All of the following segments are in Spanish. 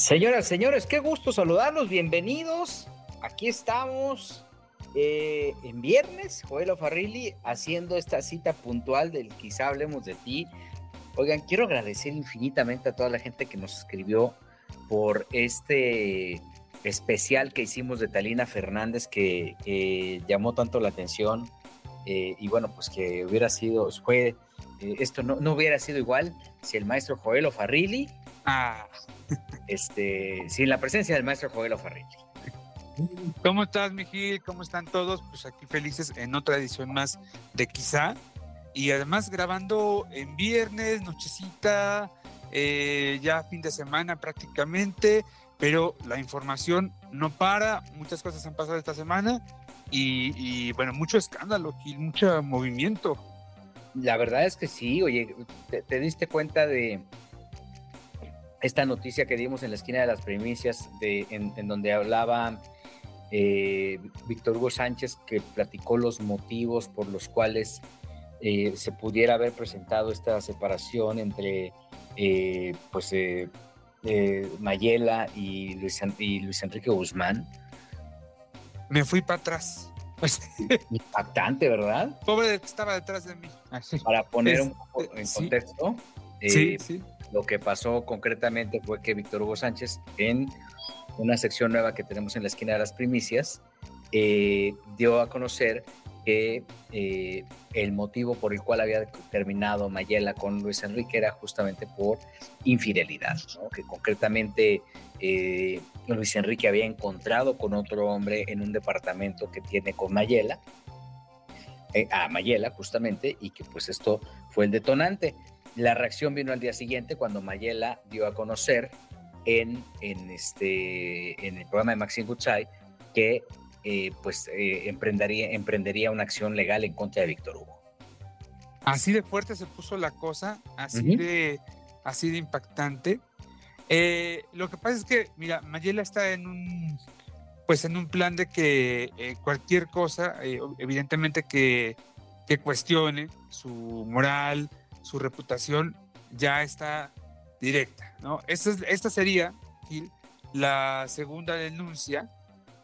Señoras, señores, qué gusto saludarlos, bienvenidos. Aquí estamos eh, en viernes, Joel Farrilli haciendo esta cita puntual del quizá hablemos de ti. Oigan, quiero agradecer infinitamente a toda la gente que nos escribió por este especial que hicimos de Talina Fernández que llamó tanto la atención eh, y bueno, pues que hubiera sido, fue, eh, esto no, no, hubiera sido igual si el maestro Joel Farrilli, ah. Este, sin la presencia del maestro Joel Farrilli. ¿Cómo estás, Miguel? ¿Cómo están todos? Pues aquí felices en otra edición más de Quizá. Y además grabando en viernes, nochecita, eh, ya fin de semana prácticamente, pero la información no para, muchas cosas han pasado esta semana y, bueno, mucho escándalo y mucho movimiento. La verdad es que sí, oye, te, diste cuenta de esta noticia que dimos en la esquina de las primicias, de, en, en donde hablaba eh, Víctor Hugo Sánchez, que platicó los motivos por los cuales eh, se pudiera haber presentado esta separación entre eh, pues, Mayela y Luis, Enrique Guzmán. Me fui para atrás. Impactante, ¿verdad? Pobre que estaba detrás de mí. Ah, Para poner un poco en contexto, lo que pasó concretamente fue que Víctor Hugo Sánchez en una sección nueva que tenemos en la esquina de las primicias, eh, dio a conocer que eh, el motivo por el cual había terminado Mayela con Luis Enrique era justamente por infidelidad, que concretamente eh, Luis Enrique había encontrado con otro hombre en un departamento que tiene con Mayela, a Mayela justamente, y que pues esto fue el detonante. La reacción vino al día siguiente cuando Mayela dio a conocer en, en, este, en el programa de Maxine Goodside que eh, pues eh, emprendería, emprendería una acción legal en contra de Víctor Hugo. Así de fuerte se puso la cosa, así, de, así de impactante. Eh, lo que pasa es que, mira, Mayela está en un, pues en un plan de que cualquier cosa, evidentemente que, que cuestione su moral, su reputación, ya está directa. ¿no? Esta, esta sería, la segunda denuncia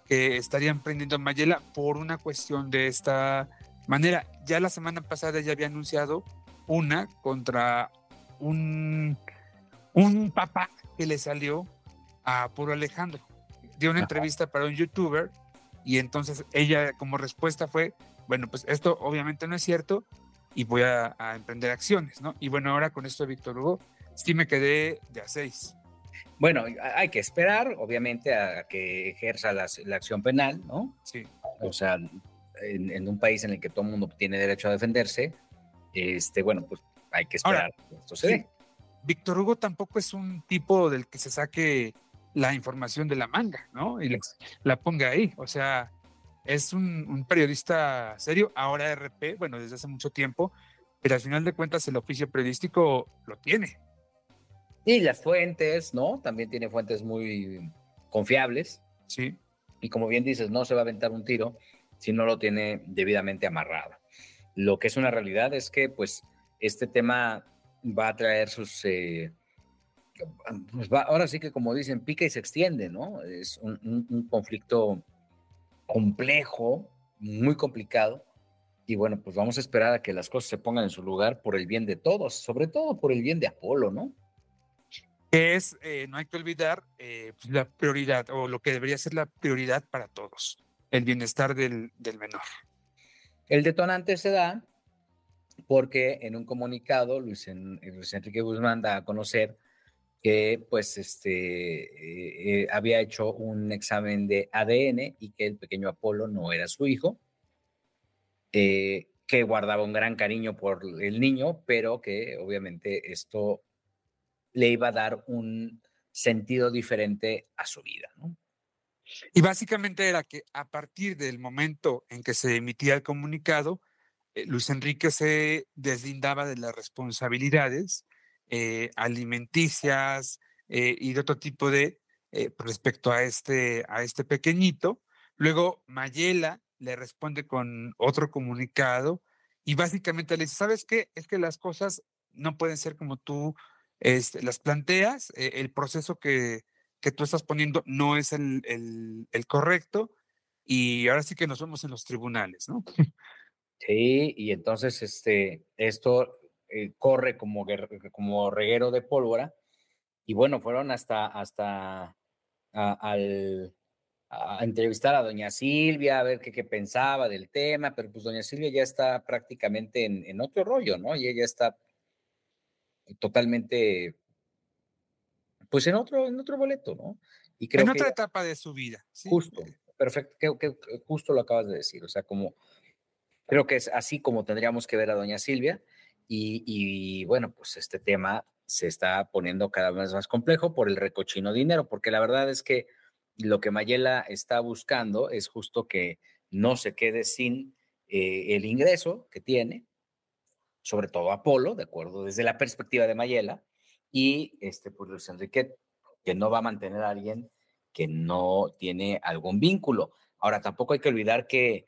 que estaría emprendiendo Mayela por una cuestión de esta manera. Ya la semana pasada ya había anunciado una contra un, un papá que le salió a Puro Alejandro. Dio una entrevista para un youtuber y entonces ella como respuesta fue, bueno, pues esto obviamente no es cierto y voy a, a emprender acciones, ¿no? Y bueno, ahora con esto de Víctor Hugo, sí me quedé de a seis. Bueno, hay que esperar, obviamente, a que ejerza la, acción penal, ¿no? Sí. O sea, en, un país en el que todo el mundo tiene derecho a defenderse, este, bueno, pues hay que esperar esto se Víctor Hugo tampoco es un tipo del que se saque la información de la manga, ¿no? Y la ponga ahí. O sea, es un, un, periodista serio, ahora RP, bueno, desde hace mucho tiempo, pero al final de cuentas el oficio periodístico lo tiene. Y las fuentes, ¿no? También tiene fuentes muy confiables. Sí. Y como bien dices, no se va a aventar un tiro si no lo tiene debidamente amarrado. Lo que es una realidad es que, pues, este tema va a traer sus... Eh, pues ahora sí que, como dicen, pica y se extiende, ¿no? Es un conflicto complejo, muy complicado. Y bueno, pues vamos a esperar a que las cosas se pongan en su lugar por el bien de todos, sobre todo por el bien de Apolo, ¿no? es, eh, no hay que olvidar, eh, pues, la prioridad o lo que debería ser la prioridad para todos, el bienestar del, menor. El detonante se da porque en un comunicado Luis, Enrique Guzmán da a conocer que pues este eh, había hecho un examen de ADN y que el pequeño Apolo no era su hijo, que guardaba un gran cariño por el niño, pero que obviamente esto le iba a dar un sentido diferente a su vida. Y básicamente era que a partir del momento en que se emitía el comunicado, eh, Luis Enrique se deslindaba de las responsabilidades eh, alimenticias eh, y de otro tipo de respecto a este, a este pequeñito. Luego Mayela le responde con otro comunicado y básicamente le dice, ¿sabes qué? Es que las cosas no pueden ser como tú este, las planteas, el proceso que, que tú estás poniendo no es el, el, correcto y ahora sí que nos vemos en los tribunales, ¿no? Sí, y entonces este, esto eh, corre como, como reguero de pólvora y bueno, fueron hasta, hasta a, al, a entrevistar a doña Silvia, a ver qué, qué, pensaba del tema, pero pues doña Silvia ya está prácticamente en, en otro rollo, ¿no? Y ella está totalmente pues en otro, en otro boleto, ¿no? Y creo en otra etapa de su vida. Justo, perfecto, que, justo lo acabas de decir, o sea, como creo que es así como tendríamos que ver a doña Silvia y, bueno, pues este tema se está poniendo cada vez más complejo por el recochino dinero, porque la verdad es que lo que Mayela está buscando es justo que no se quede sin eh, el ingreso que tiene, sobre todo Apolo, de acuerdo, desde la perspectiva de Mayela, y este, pues Luis Enrique, que no va a mantener a alguien que no tiene algún vínculo. Ahora, tampoco hay que olvidar que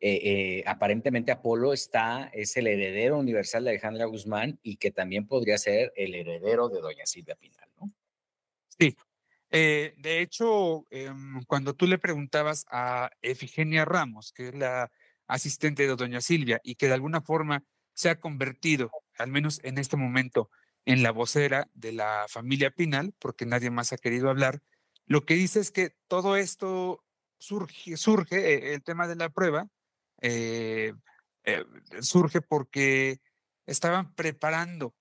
eh, eh, aparentemente Apolo está, es el heredero universal de Alejandra Guzmán y que también podría ser el heredero de Doña Silvia Pinal, ¿no? Sí. Eh, de hecho, em, cuando tú le preguntabas a Efigenia Ramos, que es la asistente de Doña Silvia y que de alguna forma se ha convertido, al menos en este momento, en la vocera de la familia Pinal, porque nadie más ha querido hablar, lo que dice es que todo esto surge, el tema de la prueba, eh, eh, surge porque estaban preparando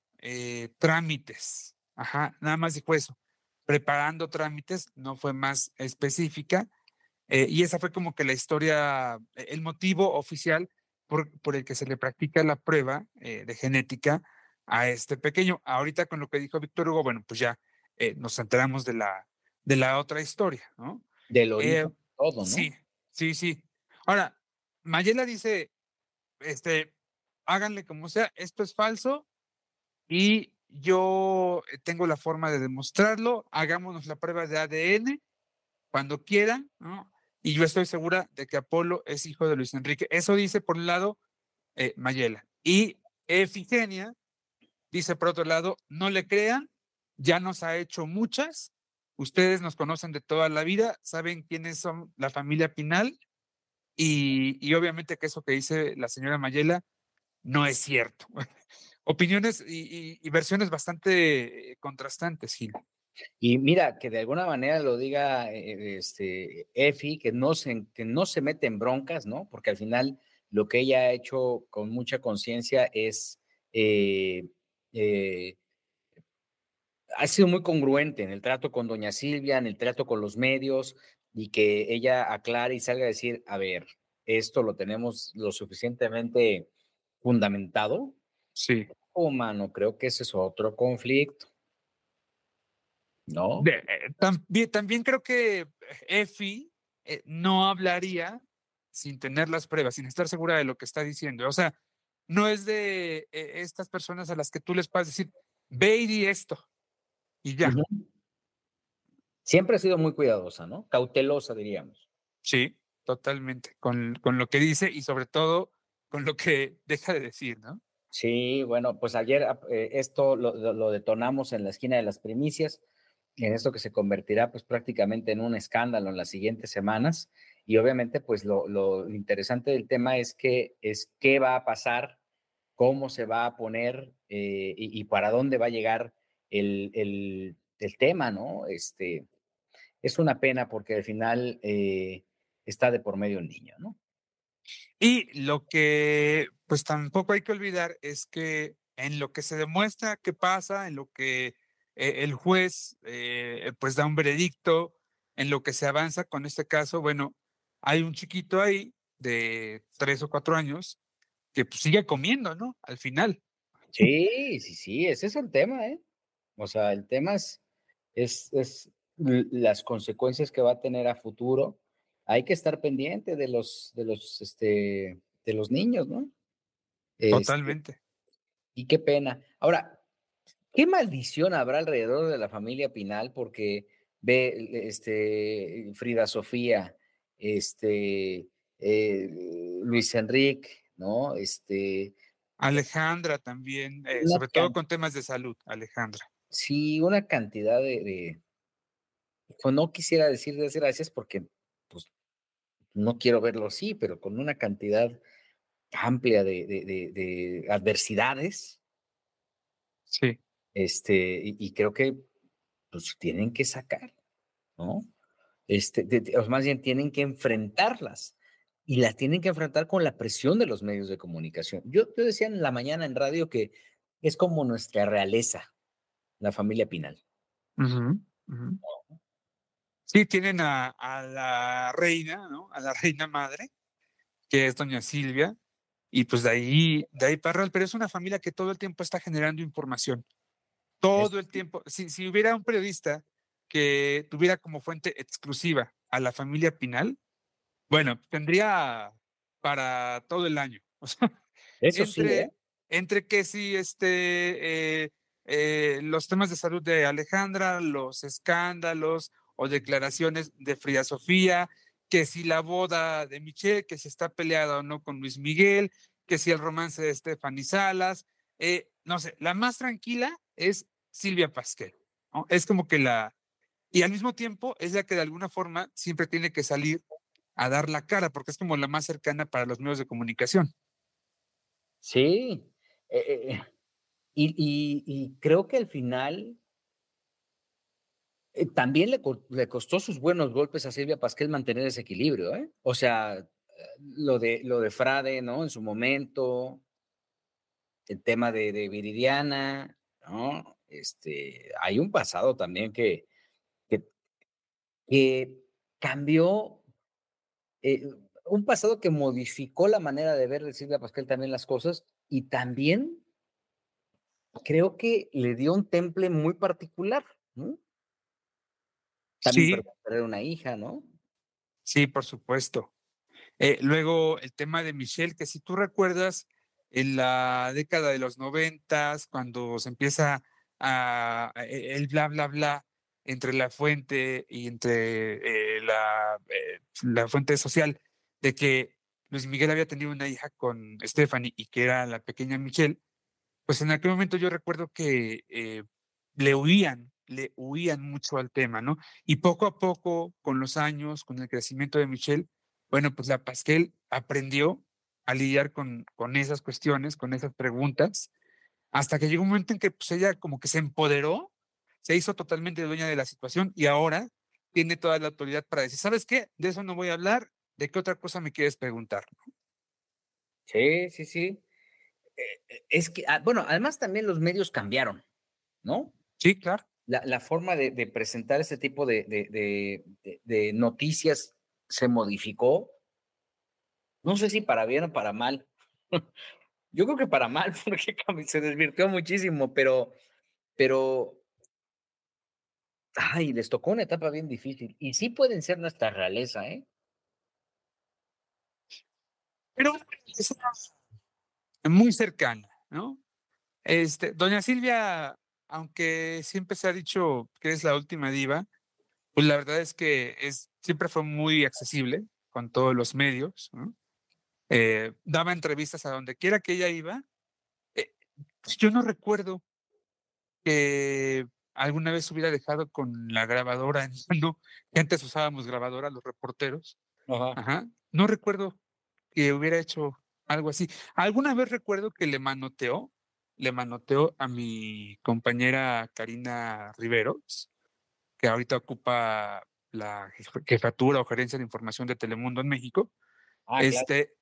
trámites. Ajá, nada más dijo eso. Preparando trámites, no fue más específica. y esa fue como que la historia, el motivo oficial por, por el que se le practica la prueba de genética a este pequeño. Ahorita con lo que dijo Víctor Hugo, bueno, pues ya eh, nos enteramos de la, de la otra historia, ¿no? De lo eh, todo, ¿no? Sí, sí, sí. Ahora, Mayela dice, este, háganle como sea, esto es falso y yo tengo la forma de demostrarlo, hagámonos la prueba de ADN cuando quieran, ¿no? Y yo estoy segura de que Apolo es hijo de Luis Enrique. Eso dice por un lado eh, Mayela. Y Efigenia Dice por otro lado, no le crean, ya nos ha hecho muchas, ustedes nos conocen de toda la vida, saben quiénes son la familia Pinal y, obviamente que eso que dice la señora Mayela no es cierto. Opiniones y, versiones bastante eh, contrastantes, Gil. Y mira, que de alguna manera lo diga eh, este, Efi, que no, se, que no se mete en broncas, ¿no? Porque al final lo que ella ha hecho con mucha conciencia es eh, ha sido muy congruente en el trato con doña Silvia, en el trato con los medios, y que ella aclare y salga a decir, a ver, esto lo tenemos lo suficientemente fundamentado. Sí. Oh, mano, creo que ese es otro conflicto. ¿No? Eh, también, también, creo que Efi eh, no hablaría sin tener las pruebas, sin estar segura de lo que está diciendo. O sea, no es de eh, estas personas a las que tú les puedes decir, ve y di esto. Y ya. Siempre ha sido muy cuidadosa, ¿no? Cautelosa, diríamos. Sí, totalmente. Con, con lo que dice y sobre todo con lo que deja de decir, ¿no? Sí, bueno, pues ayer eh, esto lo, lo, detonamos en la esquina de las primicias, en esto que se convertirá pues prácticamente en un escándalo en las siguientes semanas. Y obviamente, pues lo, interesante del tema es que es qué va a pasar, cómo se va a poner eh, y, para dónde va a llegar el, el, tema, ¿no? Este, es una pena porque al final eh, está de por medio un niño, ¿no? Y lo que pues tampoco hay que olvidar es que en lo que se demuestra que pasa, en lo que eh, el juez pues da un veredicto, en lo que se avanza con este caso, bueno, hay un chiquito ahí de tres o cuatro años que pues, sigue comiendo, ¿no? Al final. Sí, sí, sí, ese es el tema, ¿eh? O sea, el tema es, es, es las consecuencias que va a tener a futuro. Hay que estar pendiente de los, de los, este, de los niños, ¿no? Este, Totalmente. y qué pena. Ahora, ¿qué maldición habrá alrededor de la familia Pinal? Porque ve, este, Frida Sofía, este, eh, Luis Enrique, ¿no? Este. Alejandra también, eh, sobre todo con temas de salud, Alejandra. Sí, una cantidad de, no quisiera decir desgracias porque pues no quiero verlo así, pero con una cantidad amplia de, de, adversidades. Sí. Este, y, creo que pues tienen que sacar, ¿no? Este, o más bien tienen que enfrentarlas y las tienen que enfrentar con la presión de los medios de comunicación. Yo, yo decía en la mañana en radio que es como nuestra realeza, la familia Pinal. Sí, tienen a, la reina, ¿no? A la reina madre, que es doña Silvia, y pues de ahí, de ahí para pero es una familia que todo el tiempo está generando información. Todo el tiempo. Si, si hubiera un periodista que tuviera como fuente exclusiva a la familia Pinal, bueno, tendría para todo el año. Eso entre, sí. ¿eh? Entre que si este, eh, eh, los temas de salud de Alejandra, los escándalos, o declaraciones de Frida Sofía, que si la boda de Michelle, que si está peleada o no con Luis Miguel, que si el romance de Stephanie Salas, eh, no sé, la más tranquila es Silvia Pasquel, Es como que la, y al mismo tiempo es la que de alguna forma siempre tiene que salir a dar la cara, porque es como la más cercana para los medios de comunicación. Sí, eh, eh, y creo que al final eh, también le, le, costó sus buenos golpes a Silvia Pasquel mantener ese equilibrio, ¿eh? O sea, lo de, lo de Frade, ¿no? En su momento, el tema de, de Viridiana, ¿no? Este, hay un pasado también que, que, cambió, eh, un pasado que modificó la manera de ver de Silvia Pasquel también las cosas y también creo que le dio un temple muy particular, ¿no? También sí. una hija, ¿no? Sí, por supuesto. Eh, luego el tema de Michelle, que si tú recuerdas, en la década de los noventas, cuando se empieza a, e, el bla, bla, bla entre la fuente y entre eh, la, eh, la fuente social, de que Luis Miguel había tenido una hija con Stephanie y que era la pequeña Michelle, pues en aquel momento yo recuerdo que le huían le huían mucho al tema, ¿no? Y poco a poco, con los años, con el crecimiento de Michelle, bueno, pues la Pasquel aprendió a lidiar con, con esas cuestiones, con esas preguntas, hasta que llegó un momento en que pues, ella como que se empoderó, se hizo totalmente dueña de la situación y ahora tiene toda la autoridad para decir, ¿sabes qué? De eso no voy a hablar, ¿de qué otra cosa me quieres preguntar? Sí, sí, sí. Eh, eh, es que, ah, bueno, además también los medios cambiaron, ¿no? Sí, claro la, forma de, presentar ese tipo de, noticias se modificó. No sé si para bien o para mal. Yo creo que para mal, porque se desvirtió muchísimo, pero, pero, ay, les tocó una etapa bien difícil. Y sí pueden ser nuestra realeza, ¿eh? Pero es muy cercana, ¿no? Este, doña Silvia aunque siempre se ha dicho que es la última diva, pues la verdad es que es, siempre fue muy accesible con todos los medios. Eh, daba entrevistas a donde quiera que ella iba. Eh, pues yo no recuerdo que alguna vez hubiera dejado con la grabadora en mano, que antes usábamos grabadora los reporteros. No recuerdo que hubiera hecho algo así. Alguna vez recuerdo que le manoteó le manoteó a mi compañera Karina Riveros, que ahorita ocupa la jefatura o gerencia de información de Telemundo en México. Ah, este,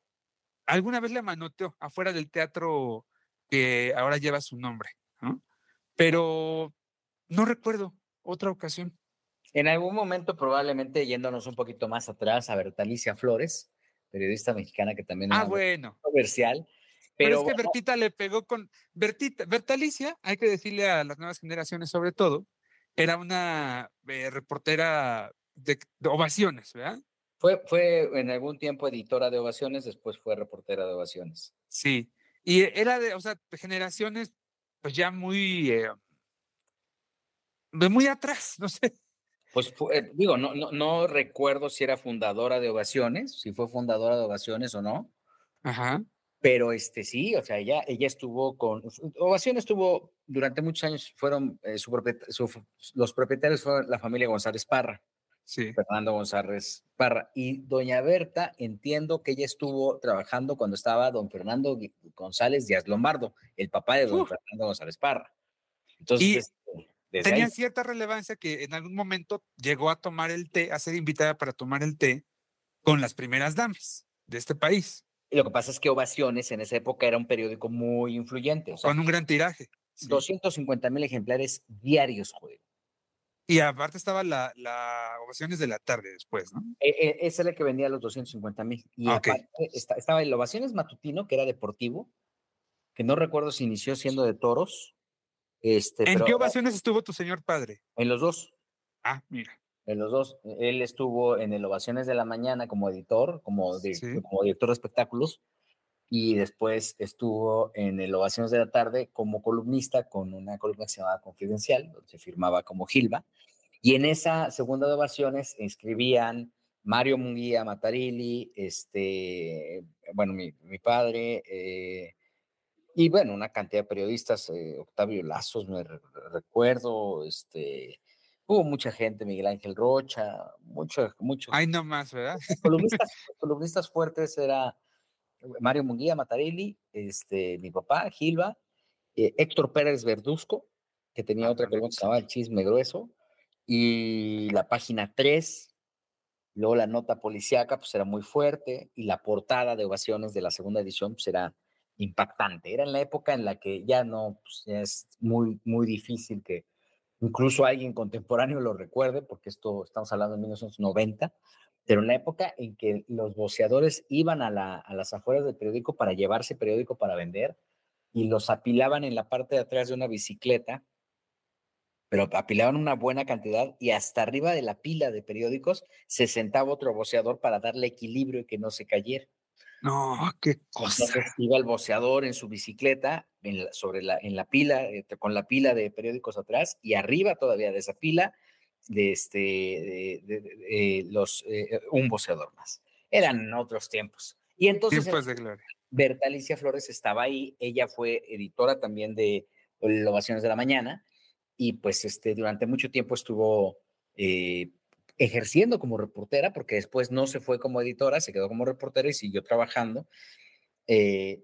alguna vez le manoteó afuera del teatro que ahora lleva su nombre, pero no recuerdo otra ocasión. En algún momento, probablemente yéndonos un poquito más atrás, a ver, Alicia Flores, periodista mexicana que también ah, bueno. comercial, Pero, es que Bertita le pegó con. Bertita, Bertalicia, hay que decirle a las nuevas generaciones sobre todo, era una eh, reportera de, ovaciones, ¿verdad? Fue, fue en algún tiempo editora de ovaciones, después fue reportera de ovaciones. Sí, y era de, o sea, generaciones, pues ya muy, eh, muy atrás, no sé. Pues eh, digo, no, no, no recuerdo si era fundadora de ovaciones, si fue fundadora de ovaciones o no. Ajá. Pero este sí, o sea, ella, ella estuvo con. Ovación estuvo durante muchos años, fueron eh, los propietarios fueron la familia González Parra. Sí. Fernando González Parra. Y doña Berta, entiendo que ella estuvo trabajando cuando estaba don Fernando González Díaz Lombardo, el papá de don Fernando González Parra. Entonces, este, tenía cierta relevancia que en algún momento llegó a tomar el té, a ser invitada para tomar el té con las primeras damas de este país. Y lo que pasa es que Ovaciones en esa época era un periódico muy influyente. Con un gran tiraje. 250 mil ejemplares diarios, joder. Y aparte estaba la, la, Ovaciones de la tarde después, ¿no? E, e, ese era el que vendía los 250 mil. Y ah, aparte estaba el Ovaciones Matutino, que era deportivo, que no recuerdo si inició siendo de toros. Este, ¿En qué ovaciones estuvo tu señor padre? En los dos. Ah, mira en los dos. Él estuvo en el Ovaciones de la Mañana como editor, como, como director de espectáculos, y después estuvo en el Ovaciones de la Tarde como columnista con una columna que se llamaba Confidencial, donde se firmaba como Gilba. Y en esa segunda de Ovaciones escribían Mario Munguía Matarilli, este, bueno, mi, mi padre, eh, y bueno, una cantidad de periodistas, eh, Octavio Lazos, me recuerdo, este, Hubo mucha gente, Miguel Ángel Rocha, mucho, mucho. Hay no más, ¿verdad? Columnistas, columnistas fuertes era Mario Munguía Matarelli, este, mi papá, Gilba, eh, Héctor Pérez Verduzco, que tenía ah, otra columna que se llamaba El Chisme Grueso, y la página 3, luego la nota policíaca, pues era muy fuerte, y la portada de ovaciones de la segunda edición, pues era impactante. Era en la época en la que ya no, pues ya es muy, muy difícil que incluso alguien contemporáneo lo recuerde, porque esto estamos hablando de 1990, pero en la época en que los boceadores iban a, las afueras del periódico para llevarse periódico para vender y los apilaban en la parte de atrás de una bicicleta, pero apilaban una buena cantidad y hasta arriba de la pila de periódicos se sentaba otro boceador para darle equilibrio y que no se cayera. No, qué cosa. iba el boceador en su bicicleta en la, sobre la, en la pila, este, con la pila de periódicos atrás y arriba todavía de esa pila de este, de, los, eh, un boceador más. Eran otros tiempos. Y entonces, Tiempos de gloria. Berta Alicia Flores estaba ahí, ella fue editora también de Ovaciones de la Mañana y pues este, durante mucho tiempo estuvo eh, ejerciendo como reportera, porque después no se fue como editora, se quedó como reportera y siguió trabajando. Eh,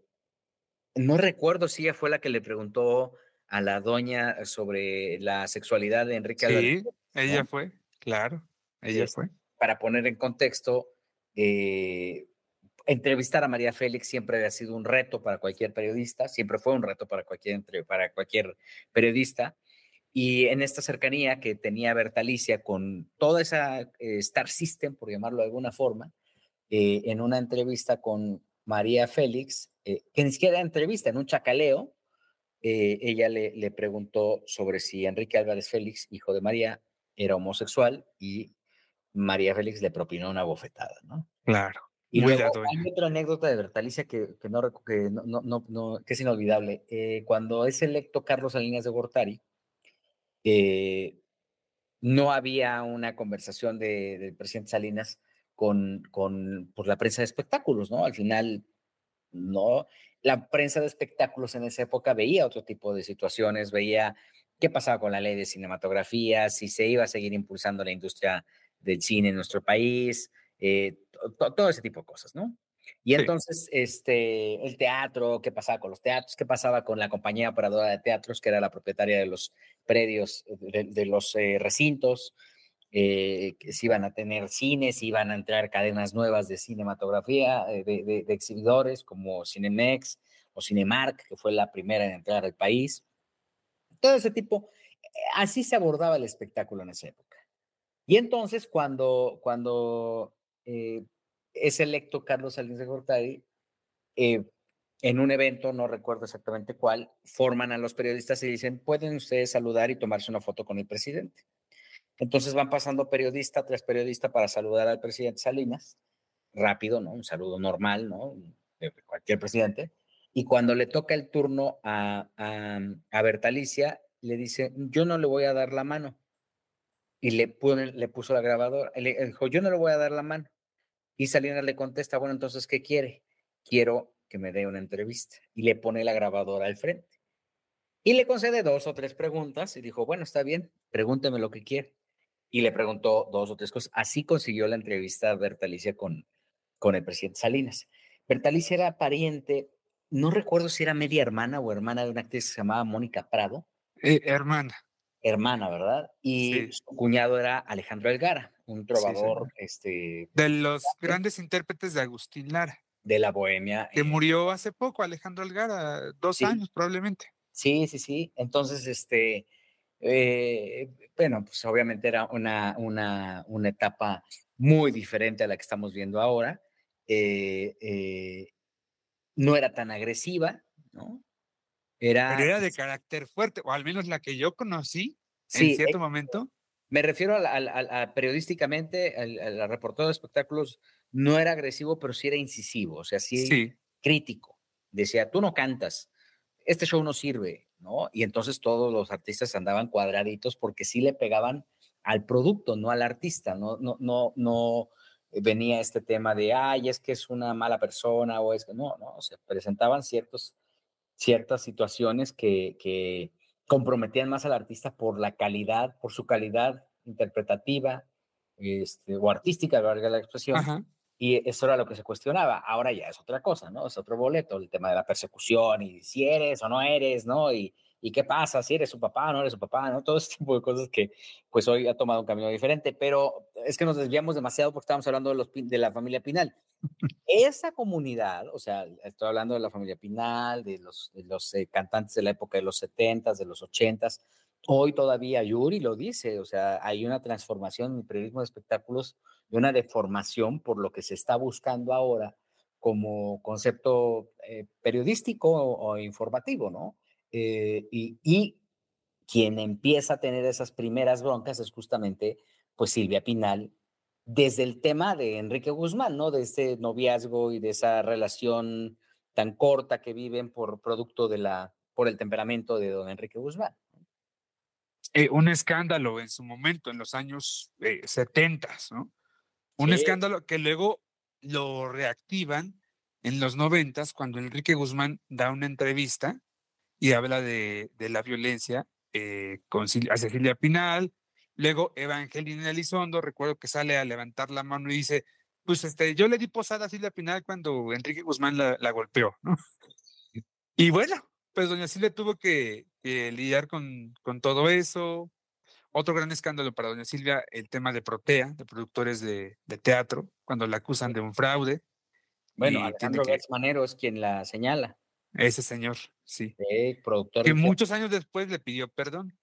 no recuerdo si ella fue la que le preguntó a la doña sobre la sexualidad de Enrique Sí, ella fue, claro, ella fue. Para poner en contexto, eh, entrevistar a María Félix siempre ha sido un reto para cualquier periodista, siempre fue un reto para cualquier, para cualquier periodista. Y en esta cercanía que tenía Bertalicia con toda esa eh, Star System, por llamarlo de alguna forma, eh, en una entrevista con María Félix, eh, que ni siquiera era entrevista, en un chacaleo, ella le, le, preguntó sobre si Enrique Álvarez Félix, hijo de María, era homosexual y María Félix le propinó una bofetada, ¿no? Claro. Y luego hay otra anécdota de Bertalicia que, que, no, que, no, no, no, que es inolvidable. cuando es electo Carlos Salinas de Gortari, eh, no había una conversación del presidente Salinas con, con pues, la prensa de espectáculos, ¿no? Al final, no, la prensa de espectáculos en esa época veía otro tipo de situaciones, veía qué pasaba con la ley de cinematografía, si se iba a seguir impulsando la industria del cine en nuestro país, eh, todo ese tipo de cosas, ¿no? Y entonces, este, el teatro, qué pasaba con los teatros, qué pasaba con la compañía operadora de teatros, que era la propietaria de los predios, de, los eh, recintos, eh, que si iban a tener cines, iban a entrar cadenas nuevas de cinematografía, eh, de, exhibidores como Cinemex o Cinemark, que fue la primera en entrar al país. Todo ese tipo, así se abordaba el espectáculo en esa época. Y entonces, cuando, cuando es electo Carlos Salinas de Gortari, en un evento, no recuerdo exactamente cuál, forman a los periodistas y dicen, pueden ustedes saludar y tomarse una foto con el presidente. Entonces van pasando periodista tras periodista para saludar al presidente Salinas, rápido, ¿no? Un saludo normal, ¿no? De cualquier presidente. Y cuando le toca el turno a, a, a Bertalicia, le dice, yo no le voy a dar la mano. Y le, le puso la grabadora. Le dijo, yo no le voy a dar la mano. Y Salinas le contesta, bueno, entonces, ¿qué quiere? Quiero que me dé una entrevista. Y le pone la grabadora al frente. Y le concede dos o tres preguntas y dijo, bueno, está bien, pregúnteme lo que quiere. Y le preguntó dos o tres cosas. Así consiguió la entrevista Bertalicia con, con el presidente Salinas. Bertalicia era pariente, no recuerdo si era media hermana o hermana de una actriz que se llamaba Mónica Prado. Eh, hermana. Hermana, ¿verdad? Y su cuñado era Alejandro Elgara, un trovador. este, de los grandes intérpretes de Agustín Lara. De la bohemia. Que murió hace poco, Alejandro Elgara, dos años probablemente. Sí, sí, sí. Entonces, este, eh, bueno, pues obviamente era una, una, una etapa muy diferente a la que estamos viendo ahora. Eh, eh, no era tan agresiva, ¿no? Era, Pero era de carácter fuerte, o al menos la que yo conocí en cierto momento. Me refiero a, periodísticamente, al, reportero de espectáculos, no era agresivo, pero sí era incisivo, o sea, sí, crítico. Decía, tú no cantas, este show no sirve, ¿no? Y entonces todos los artistas andaban cuadraditos porque sí le pegaban al producto, no al artista, no, no, no, no venía este tema de, ay, es que es una mala persona o es que no, no, se presentaban ciertos, ciertas situaciones que, que comprometían más al artista por la calidad, por su calidad interpretativa este, o artística, valga la expresión. Y eso era lo que se cuestionaba. Ahora ya es otra cosa, ¿no? Es otro boleto, el tema de la persecución y si eres o no eres, ¿no? Y, y qué pasa si eres su papá no eres su papá, ¿no? Todo ese tipo de cosas que pues hoy ha tomado un camino diferente, pero es que nos desviamos demasiado porque estamos hablando de, los, de la familia Pinal. Esa comunidad, o sea, estoy hablando de la familia Pinal, de los, los eh, cantantes de la época de los 70s, de los 80s, hoy todavía Yuri lo dice, o sea, hay una transformación en el periodismo de espectáculos y una deformación por lo que se está buscando ahora como concepto eh, periodístico o informativo, ¿no? Eh, y, quien empieza a tener esas primeras broncas es justamente pues Silvia Pinal, desde el tema de Enrique Guzmán, ¿no? De ese noviazgo y de esa relación tan corta que viven por producto de la, por el temperamento de don Enrique Guzmán. Eh, un escándalo en su momento, en los años eh, 70, ¿no? Un escándalo que luego lo reactivan en los 90 cuando Enrique Guzmán da una entrevista y habla de, de la violencia eh, con a Cecilia Pinal. Luego Evangelina Elizondo, recuerdo que sale a levantar la mano y dice, pues este, yo le di posada a Silvia Pinal cuando Enrique Guzmán la, la golpeó, ¿no? Y bueno, pues doña Silvia tuvo que, lidiar con, con, todo eso. Otro gran escándalo para doña Silvia, el tema de Protea, de productores de, de teatro, cuando la acusan de un fraude. Bueno, Alejandro que... Manero es quien la señala. Ese señor, sí. productor. Que muchos años después le pidió perdón.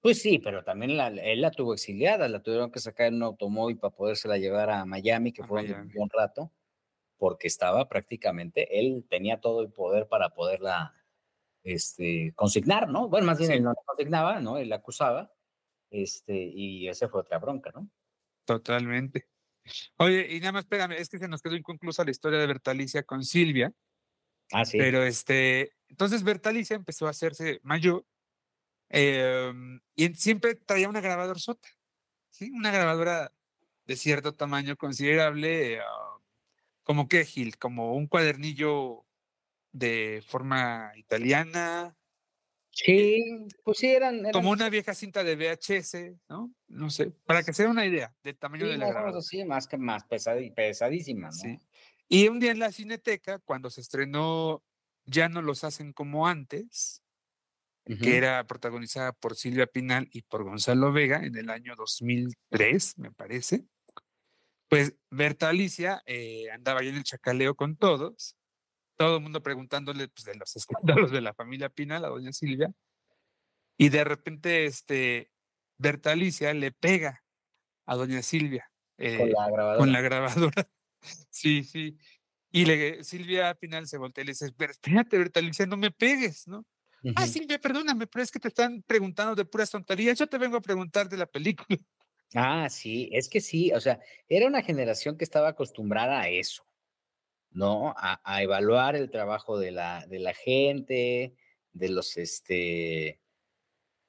Pues sí, pero también la, él la tuvo exiliada, la tuvieron que sacar en un automóvil para podérsela llevar a Miami, que fue un rato, porque estaba prácticamente, él tenía todo el poder para poderla este, consignar, ¿no? Bueno, más bien él no la consignaba, ¿no? Él la acusaba, este, y esa fue otra bronca, ¿no? Totalmente. Oye, y nada más, espérame, es que se nos quedó inconclusa la historia de Bertalicia con Silvia, Ah, sí. Pero este, entonces Bertalicia empezó a hacerse mayor em, y siempre traía una grabadora sota, ¿sí? Una grabadora de cierto tamaño considerable, ah, como que Gil, como un cuadernillo de forma italiana. Sí, pues sí, eran, Como una vieja cinta de VHS, ¿no? No sé, para que se dé una idea del tamaño de la grabadora. Sí, más que más pesadísima, ¿no? Sí. Y un día en la cineteca, cuando se estrenó Ya no los hacen como antes, que era protagonizada por Silvia Pinal y por Gonzalo Vega en el año 2003, me parece, pues Berta Alicia eh, andaba ahí en el chacaleo con todos, todo el mundo preguntándole pues, de los escándalos de la familia Pinal a doña Silvia, y de repente este, Berta Alicia le pega a doña Silvia con, eh, la con la grabadora. Sí, sí. Y le, Silvia al final se voltea y le dice, pero espérate, Berta, le dice, no me pegues, ¿no? Ah, Silvia, perdóname, pero es que te están preguntando de puras tonterías, yo te vengo a preguntar de la película. Ah, sí, es que sí, o sea, era una generación que estaba acostumbrada a eso, ¿no? A, evaluar el trabajo de la, de la gente, de los, este,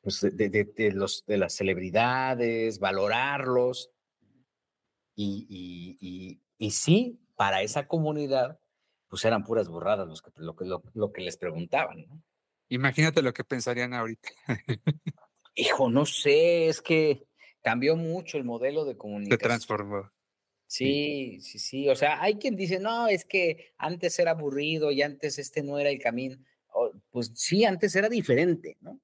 pues de, de, los, de las celebridades, valorarlos. Y, y, y, sí, para esa comunidad, pues eran puras borradas los que, lo, lo, lo que les preguntaban, ¿no? Imagínate lo que pensarían ahorita. Hijo, no sé, es que cambió mucho el modelo de comunicación. Se transformó. Sí, sí, sí. O sea, hay quien dice, no, es que antes era aburrido y antes este no era el camino. pues sí, antes era diferente, ¿no?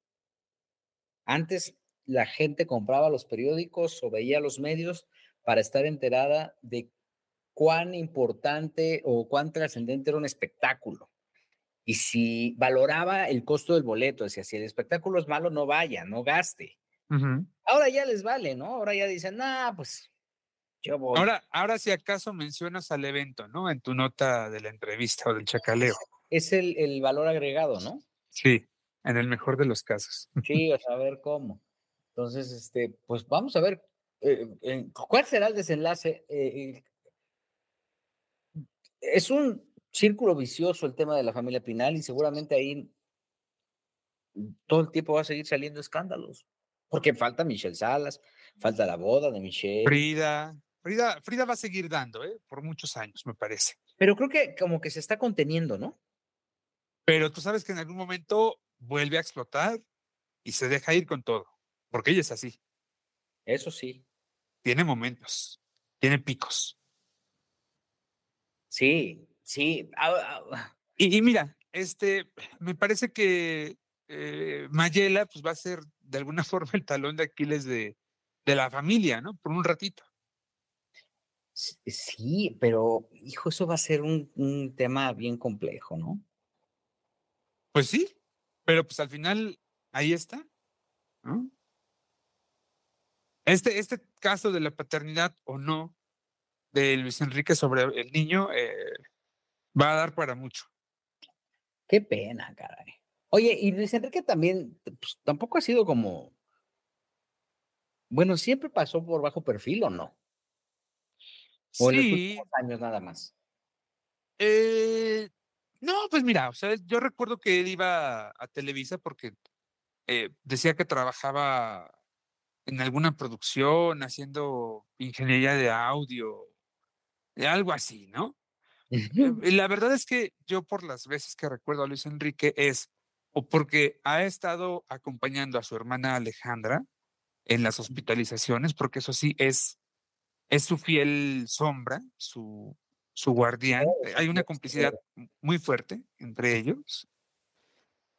Antes la gente compraba los periódicos o veía los medios para estar enterada de cuán importante o cuán trascendente era un espectáculo. Y si valoraba el costo del boleto, decía, si el espectáculo es malo, no vaya, no gaste. Ahora ya les vale, ¿no? Ahora ya dicen, ah, pues yo voy. Ahora, ahora si acaso mencionas al evento, ¿no? En tu nota de la entrevista o del chacaleo. Es el, el valor agregado, ¿no? Sí, en el mejor de los casos. Sí, a ver cómo. Entonces, este, pues vamos a ver eh, cuál será el desenlace. Eh, es un círculo vicioso el tema de la familia Pinal y seguramente ahí todo el tiempo va a seguir saliendo escándalos. Porque falta Michelle Salas, falta la boda de Michelle. Frida, Frida, Frida va a seguir dando, ¿eh? Por muchos años, me parece. Pero creo que como que se está conteniendo, ¿no? Pero tú sabes que en algún momento vuelve a explotar y se deja ir con todo, porque ella es así. Eso sí. Tiene momentos, tiene picos. Sí, sí. Y, mira, este, me parece que eh, Mayela pues va a ser de alguna forma el talón de Aquiles de, de la familia, ¿no? Por un ratito. Sí, pero hijo, eso va a ser un, un, tema bien complejo, ¿no? Pues sí, pero pues al final ahí está, ¿no? Este, este caso de la paternidad o no de Luis Enrique sobre el niño eh, va a dar para mucho. Qué pena, caray. Oye, y Luis Enrique también, pues, tampoco ha sido como, bueno, siempre pasó por bajo perfil o no. O sí. En años nada más. Eh, no, pues mira, o sea, yo recuerdo que él iba a Televisa porque eh, decía que trabajaba en alguna producción haciendo ingeniería de audio, algo así, ¿no? Y la verdad es que yo por las veces que recuerdo a Luis Enrique es o porque ha estado acompañando a su hermana Alejandra en las hospitalizaciones, porque eso sí es, es su fiel sombra, su, su guardián. Oh, Hay una complicidad muy fuerte entre ellos.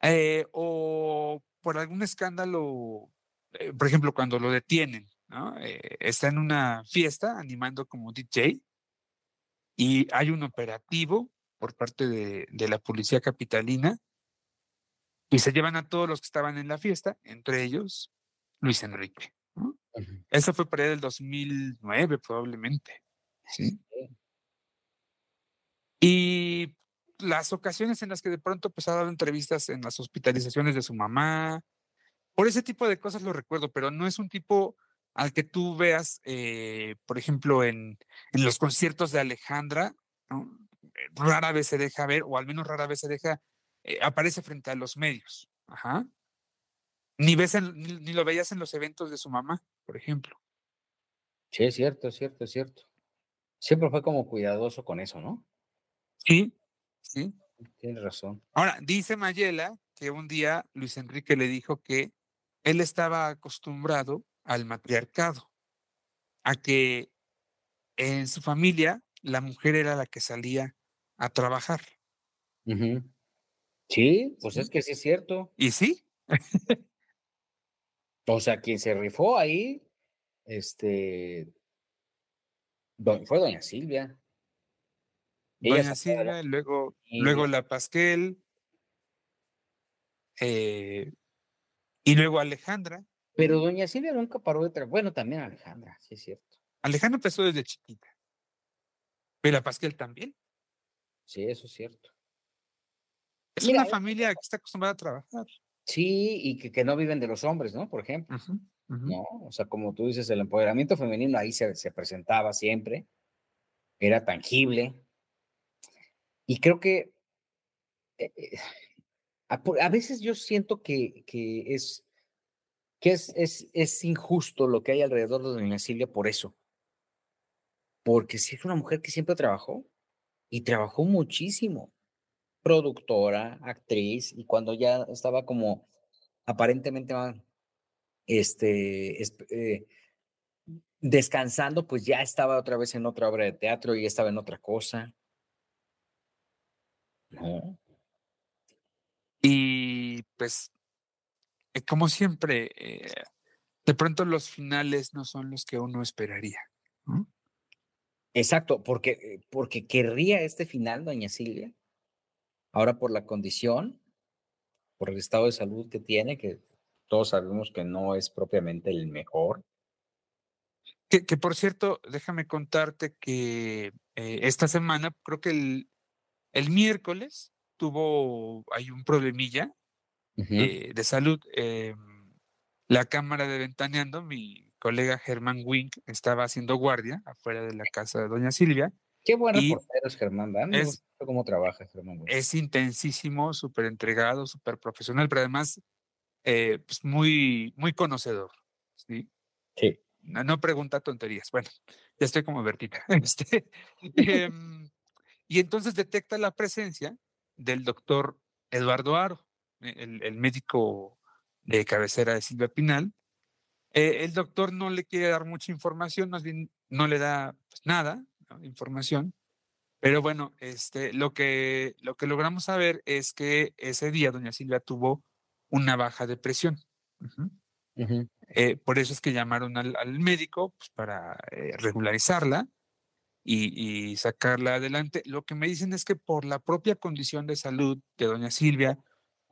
Eh, o por algún escándalo, eh, por ejemplo, cuando lo detienen, ¿no? Eh, está en una fiesta animando como DJ y hay un operativo por parte de, de la policía capitalina y se llevan a todos los que estaban en la fiesta, entre ellos Luis Enrique. Eso fue para el 2009 probablemente. ¿sí? Y las ocasiones en las que de pronto pues, ha dado entrevistas en las hospitalizaciones de su mamá, por ese tipo de cosas lo recuerdo, pero no es un tipo al que tú veas, eh, por ejemplo, en, en, los conciertos de Alejandra, rara vez se deja ver, o al menos rara vez se deja eh, aparece frente a los medios. Ajá. Ni, ves ni, lo veías en los eventos de su mamá, por ejemplo. Sí, es cierto, es cierto, es cierto. Siempre fue como cuidadoso con eso, ¿no? Sí, sí. Tienes razón. Ahora, dice Mayela que un día Luis Enrique le dijo que él estaba acostumbrado al matriarcado, a que en su familia la mujer era la que salía a trabajar. Sí, pues es que sí es cierto. ¿Y sí? o sea, quien se rifó ahí, este, fue doña Silvia. doña Silvia, luego, luego la Pasquel, eh, y luego Alejandra. Pero doña Silvia nunca paró de trabajar. Bueno, también Alejandra, sí es cierto. Alejandra empezó desde chiquita. Pero Pasquel también. sí, eso es cierto. Es una familia que está acostumbrada a trabajar. Sí, y que, no viven de los hombres, ¿no? Por ejemplo. ¿No? O sea, como tú dices, el empoderamiento femenino ahí se, se presentaba siempre, era tangible. Y creo que eh, eh, a, veces yo siento que, que es que es, es, es, injusto lo que hay alrededor de doña Silvia por eso. Porque si es una mujer que siempre trabajó y trabajó muchísimo productora, actriz, y cuando ya estaba como aparentemente este, eh, descansando, pues ya estaba otra vez en otra obra de teatro y estaba en otra cosa. No. Y pues, eh, como siempre, eh, de pronto los finales no son los que uno esperaría. Exacto, porque, porque querría este final, doña Silvia. Ahora por la condición, por el estado de salud que tiene, que todos sabemos que no es propiamente el mejor. Que, por cierto, déjame contarte que eh, esta semana, creo que el, el miércoles, tuvo, hay un problemilla eh, de salud. Eh, la cámara de Ventaneando, mi colega Germán Wink estaba haciendo guardia afuera de la casa de doña Silvia Qué buen reportero es Germán, Es, cómo trabaja Germán. Es intensísimo, súper entregado, súper profesional, pero además eh, pues muy, muy conocedor. Sí. sí. No, pregunta tonterías. Bueno, ya estoy como vertita. Este, em, y entonces detecta la presencia del doctor Eduardo Aro, el, el médico de cabecera de Silvia Pinal. Eh, el doctor no le quiere dar mucha información, más bien no le da pues, nada, información. Pero bueno, este, lo, que, lo que logramos saber es que ese día doña Silvia tuvo una baja depresión. Eh, por eso es que llamaron al, médico pues, para eh, regularizarla y, sacarla adelante. Lo que me dicen es que por la propia condición de salud de doña Silvia,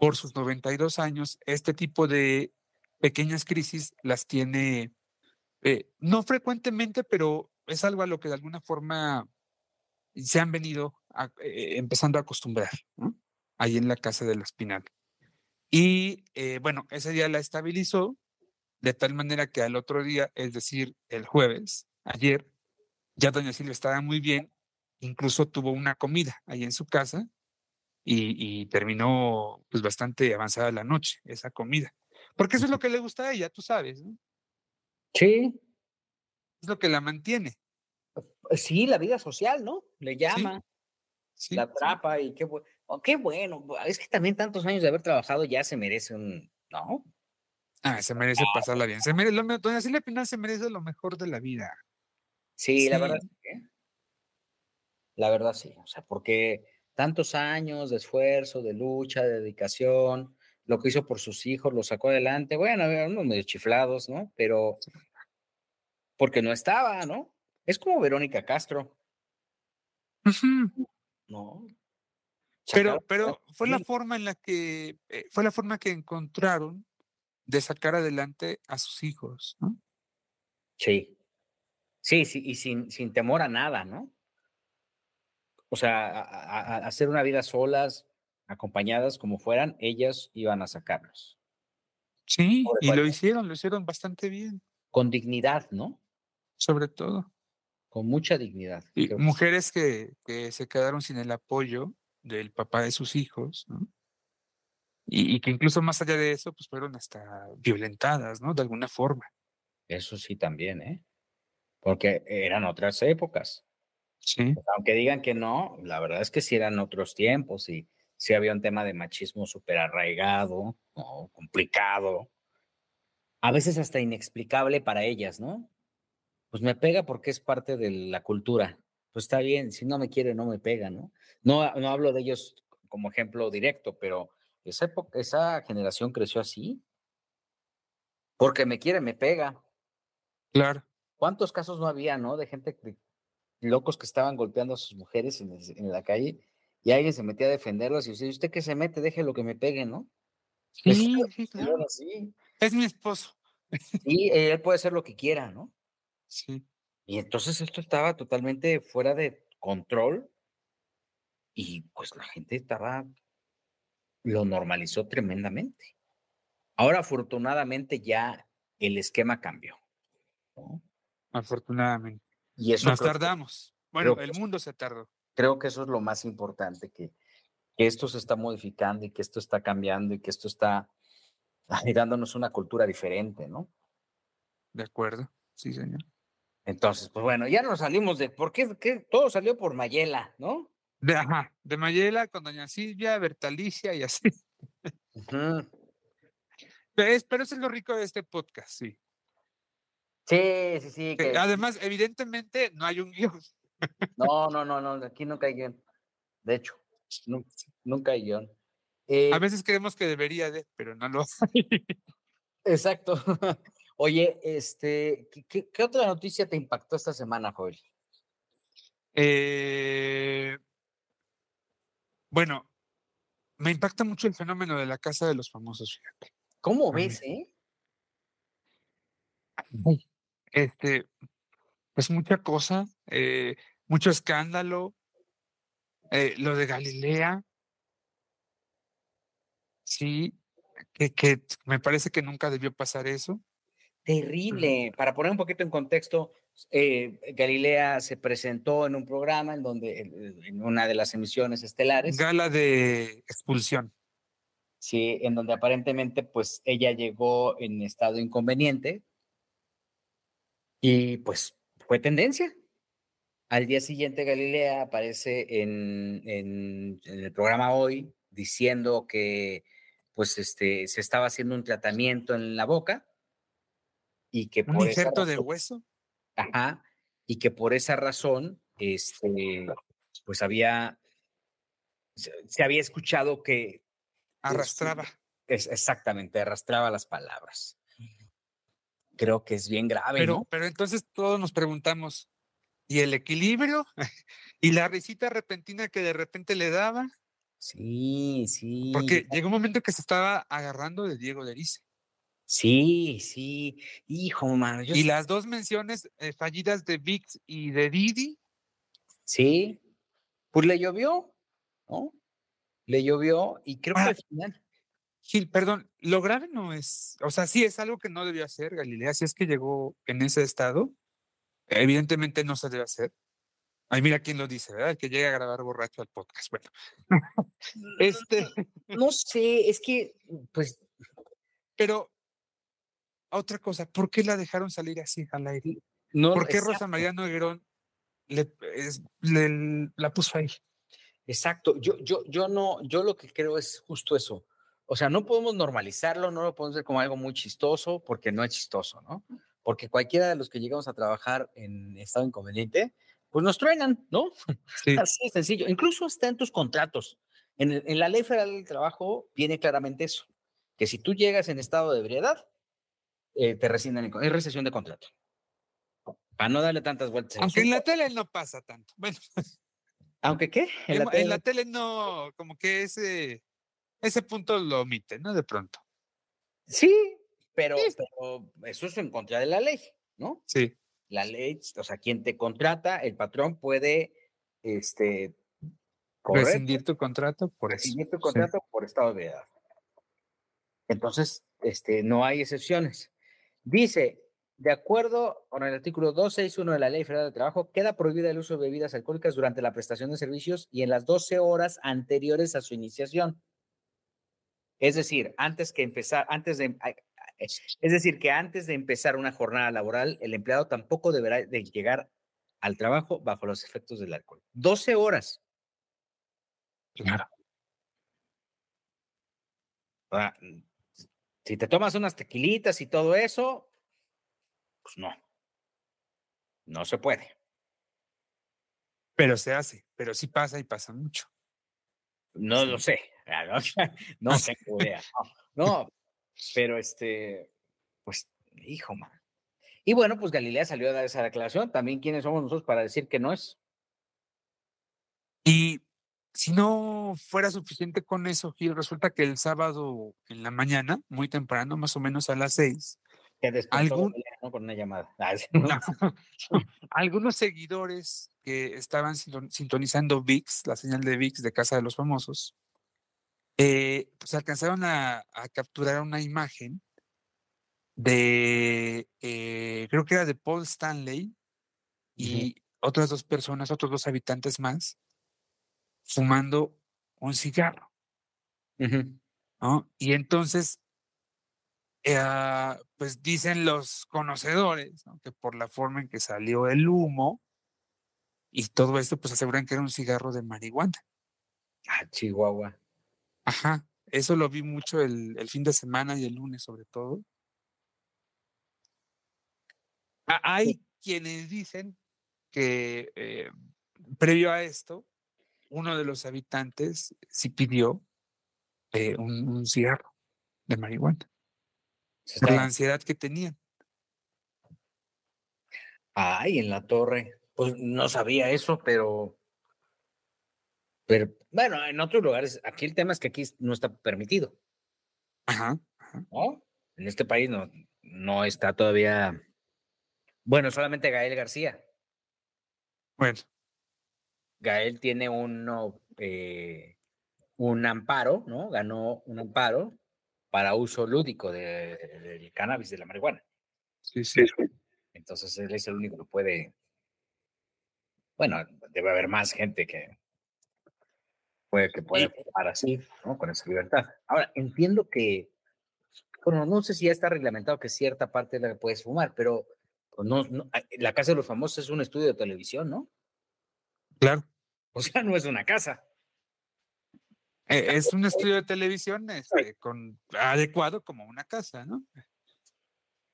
por sus 92 años, este tipo de pequeñas crisis las tiene, eh, no frecuentemente, pero es algo a lo que de alguna forma se han venido eh, empezando a acostumbrar, ahí en la casa de la Espinal. Y eh, bueno, ese día la estabilizó de tal manera que al otro día, es decir, el jueves, ayer, ya doña Silvia estaba muy bien, incluso tuvo una comida ahí en su casa y, terminó pues bastante avanzada la noche, esa comida. Porque eso es lo que le gusta a ella, tú sabes, ¿no? Sí, es lo que la mantiene. Pues sí, la vida social, ¿no? Le llama, la atrapa y qué, bueno. Oh, qué bueno. Es que también tantos años de haber trabajado ya se merece un, ¿no? Ah, se merece pasarla bien. Se merece, lo, doña Silvia Pinal se merece lo mejor de la vida. Sí, la verdad. La verdad sí. O sea, porque tantos años de esfuerzo, de lucha, de dedicación, lo que hizo por sus hijos, lo sacó adelante. Bueno, unos medio chiflados, ¿no? Pero porque no estaba, ¿no? Es como Verónica Castro. No. Pero, pero fue la forma en la que, eh, fue la forma que encontraron de sacar adelante a sus hijos, ¿no? Sí. Sí, sí, y sin, sin temor a nada, ¿no? O sea, a, hacer una vida solas, acompañadas como fueran, ellas iban a sacarlos. Sí, y lo hicieron, lo hicieron bastante bien. Con dignidad, ¿no? sobre todo. Con mucha dignidad. Y mujeres que, que, se quedaron sin el apoyo del papá de sus hijos, ¿no? Y, que incluso más allá de eso, pues fueron hasta violentadas, ¿no? De alguna forma. Eso sí también, ¿eh? Porque eran otras épocas. Sí. aunque digan que no, la verdad es que sí eran otros tiempos y sí había un tema de machismo súper arraigado, ¿no? complicado, a veces hasta inexplicable para ellas, ¿no? pues me pega porque es parte de la cultura. Pues está bien, si no me quiere, no me pega, ¿no? No, no hablo de ellos como ejemplo directo, pero esa, época, esa generación creció así. Porque me quiere, me pega. Claro. ¿Cuántos casos no había, no? De gente, locos que estaban golpeando a sus mujeres en, la calle y alguien se metía a defenderlas y usted, ¿usted qué se mete? Deje lo que me pegue, ¿no? Sí, sí, claro. Es mi esposo. Sí, él puede hacer lo que quiera, ¿no? Sí. Y entonces esto estaba totalmente fuera de control. y pues la gente estaba, lo normalizó tremendamente. Ahora afortunadamente ya el esquema cambió. Afortunadamente. Y eso Nos tardamos. bueno, el mundo se tardó. Creo que eso es lo más importante, que, que esto se está modificando y que esto está cambiando y que esto está dándonos una cultura diferente, ¿no? De acuerdo, sí, señor. Entonces, pues bueno, ya nos salimos de, ¿por qué? Todo salió por Mayela, ¿no? De, ajá, de Mayela con doña Silvia, Bertalicia y así. pero, es, pero eso es lo rico de este podcast, sí. Sí, sí, sí. Además, evidentemente no hay un guion. No, no, no, no, aquí nunca hay guion. De hecho, nunca, hay guion. a eh veces creemos que debería de, pero no lo hay. Exacto. Oye, este, ¿qué, otra noticia te impactó esta semana, Joel? Eh, bueno, me impacta mucho el fenómeno de la casa de los famosos, fíjate. ¿Cómo ves, eh? Este, pues mucha cosa, eh, mucho escándalo, eh, lo de Galilea, sí, que, que me parece que nunca debió pasar eso. Terrible. Para poner un poquito en contexto, eh, Galilea se presentó en un programa en donde, en una de las emisiones estelares. Gala de expulsión. Sí, en donde aparentemente, pues ella llegó en estado inconveniente y pues fue tendencia. Al día siguiente, Galilea aparece en, en, en el programa hoy diciendo que pues este, se estaba haciendo un tratamiento en la boca y que por ¿Un injerto de hueso? Ajá, y que por esa razón, este, pues había, se, había escuchado que... Arrastraba. Es, exactamente, arrastraba las palabras. Creo que es bien grave. Pero, pero entonces todos nos preguntamos, ¿y el equilibrio? ¿Y la risita repentina que de repente le daba? Sí, sí. Porque llegó un momento que se estaba agarrando de Diego Derice. Sí, sí, hijo, mano. y las dos menciones eh, fallidas de Vix y de Didi. Sí, pues le llovió, ¿no? Le llovió y creo que al final. Gil, perdón, lo grave no es, o sea, sí es algo que no debió hacer Galilea, si es que llegó en ese estado, evidentemente no se debe hacer. Ay, mira quién lo dice, ¿verdad? Que llega a grabar borracho al podcast. Bueno, este. No sé, es que, pues. Pero otra cosa, ¿por qué la dejaron salir así al aire? No, ¿Por qué Rosa María Noguerón le, la puso ahí? Exacto, yo, yo, yo no, yo lo que creo es justo eso. O sea, no podemos normalizarlo, no lo podemos ver como algo muy chistoso, porque no es chistoso, ¿no? Porque cualquiera de los que llegamos a trabajar en estado inconveniente, pues nos truenan, ¿no? Así de sencillo. Incluso está en tus contratos. En, en, la ley federal del trabajo viene claramente eso, que si tú llegas en estado de ebriedad, eh, te rescinden, es recesión de contrato. Para no darle tantas vueltas. Aunque en la tele no pasa tanto. Bueno. ¿Aunque qué? En, la, tele... no, como que ese, ese punto lo omite, ¿no? De pronto. Sí, pero, pero eso es en contra de la ley, ¿no? Sí. La ley, o sea, quien te contrata, el patrón puede, este, rescindir tu contrato por rescindir tu contrato por estado de edad. Entonces, este, no hay excepciones. Dice, de acuerdo con el artículo 261 de la Ley Federal de Trabajo, queda prohibida el uso de bebidas alcohólicas durante la prestación de servicios y en las 12 horas anteriores a su iniciación. Es decir, antes que empezar, antes de, es decir, que antes de empezar una jornada laboral, el empleado tampoco deberá de llegar al trabajo bajo los efectos del alcohol. 12 horas. Claro. Si te tomas unas tequilitas y todo eso, pues no. No se puede. Pero se hace, pero sí pasa y pasa mucho. No lo sé. No, tengo idea. No, pero este, pues, hijo, man. Y bueno, pues Galilea salió a dar esa declaración. También, ¿quiénes somos nosotros para decir que no es? Y si no fuera suficiente con eso, Gil, resulta que el sábado en la mañana, muy temprano, más o menos a las seis, Algún... con una llamada. Ah, Algunos seguidores que estaban sintonizando VIX, la señal de VIX de Casa de los Famosos, eh, pues alcanzaron a, capturar una imagen de, eh, creo que era de Paul Stanley y otras dos personas, otros dos habitantes más, fumando un cigarro. Y entonces, eh, pues dicen los conocedores que por la forma en que salió el humo y todo esto, pues aseguran que era un cigarro de marihuana. Ah, Chihuahua. Ajá, eso lo vi mucho el, fin de semana y el lunes sobre todo. Hay quienes dicen que eh, previo a esto, uno de los habitantes sí pidió eh, un, cigarro de marihuana por la ansiedad que tenían. Ay, en la torre. Pues no sabía eso, pero pero bueno, en otros lugares, aquí el tema es que aquí no está permitido. Ajá. ¿No? En este país no, no está todavía. Bueno, solamente Gael García. Bueno. Gael tiene uno, eh, un amparo, ¿no? Ganó un amparo para uso lúdico del cannabis, de la marihuana. Sí, sí. Entonces él es el único que puede. Bueno, debe haber más gente que, puede que pueda fumar así, ¿no? Con esa libertad. Ahora, entiendo que, bueno, no sé si ya está reglamentado que cierta parte de la que puedes fumar, pero pues, no, la Casa de los Famosos es un estudio de televisión, ¿no? Claro. O sea, no es una casa. E, es un estudio de televisión este, con, adecuado como una casa, ¿no?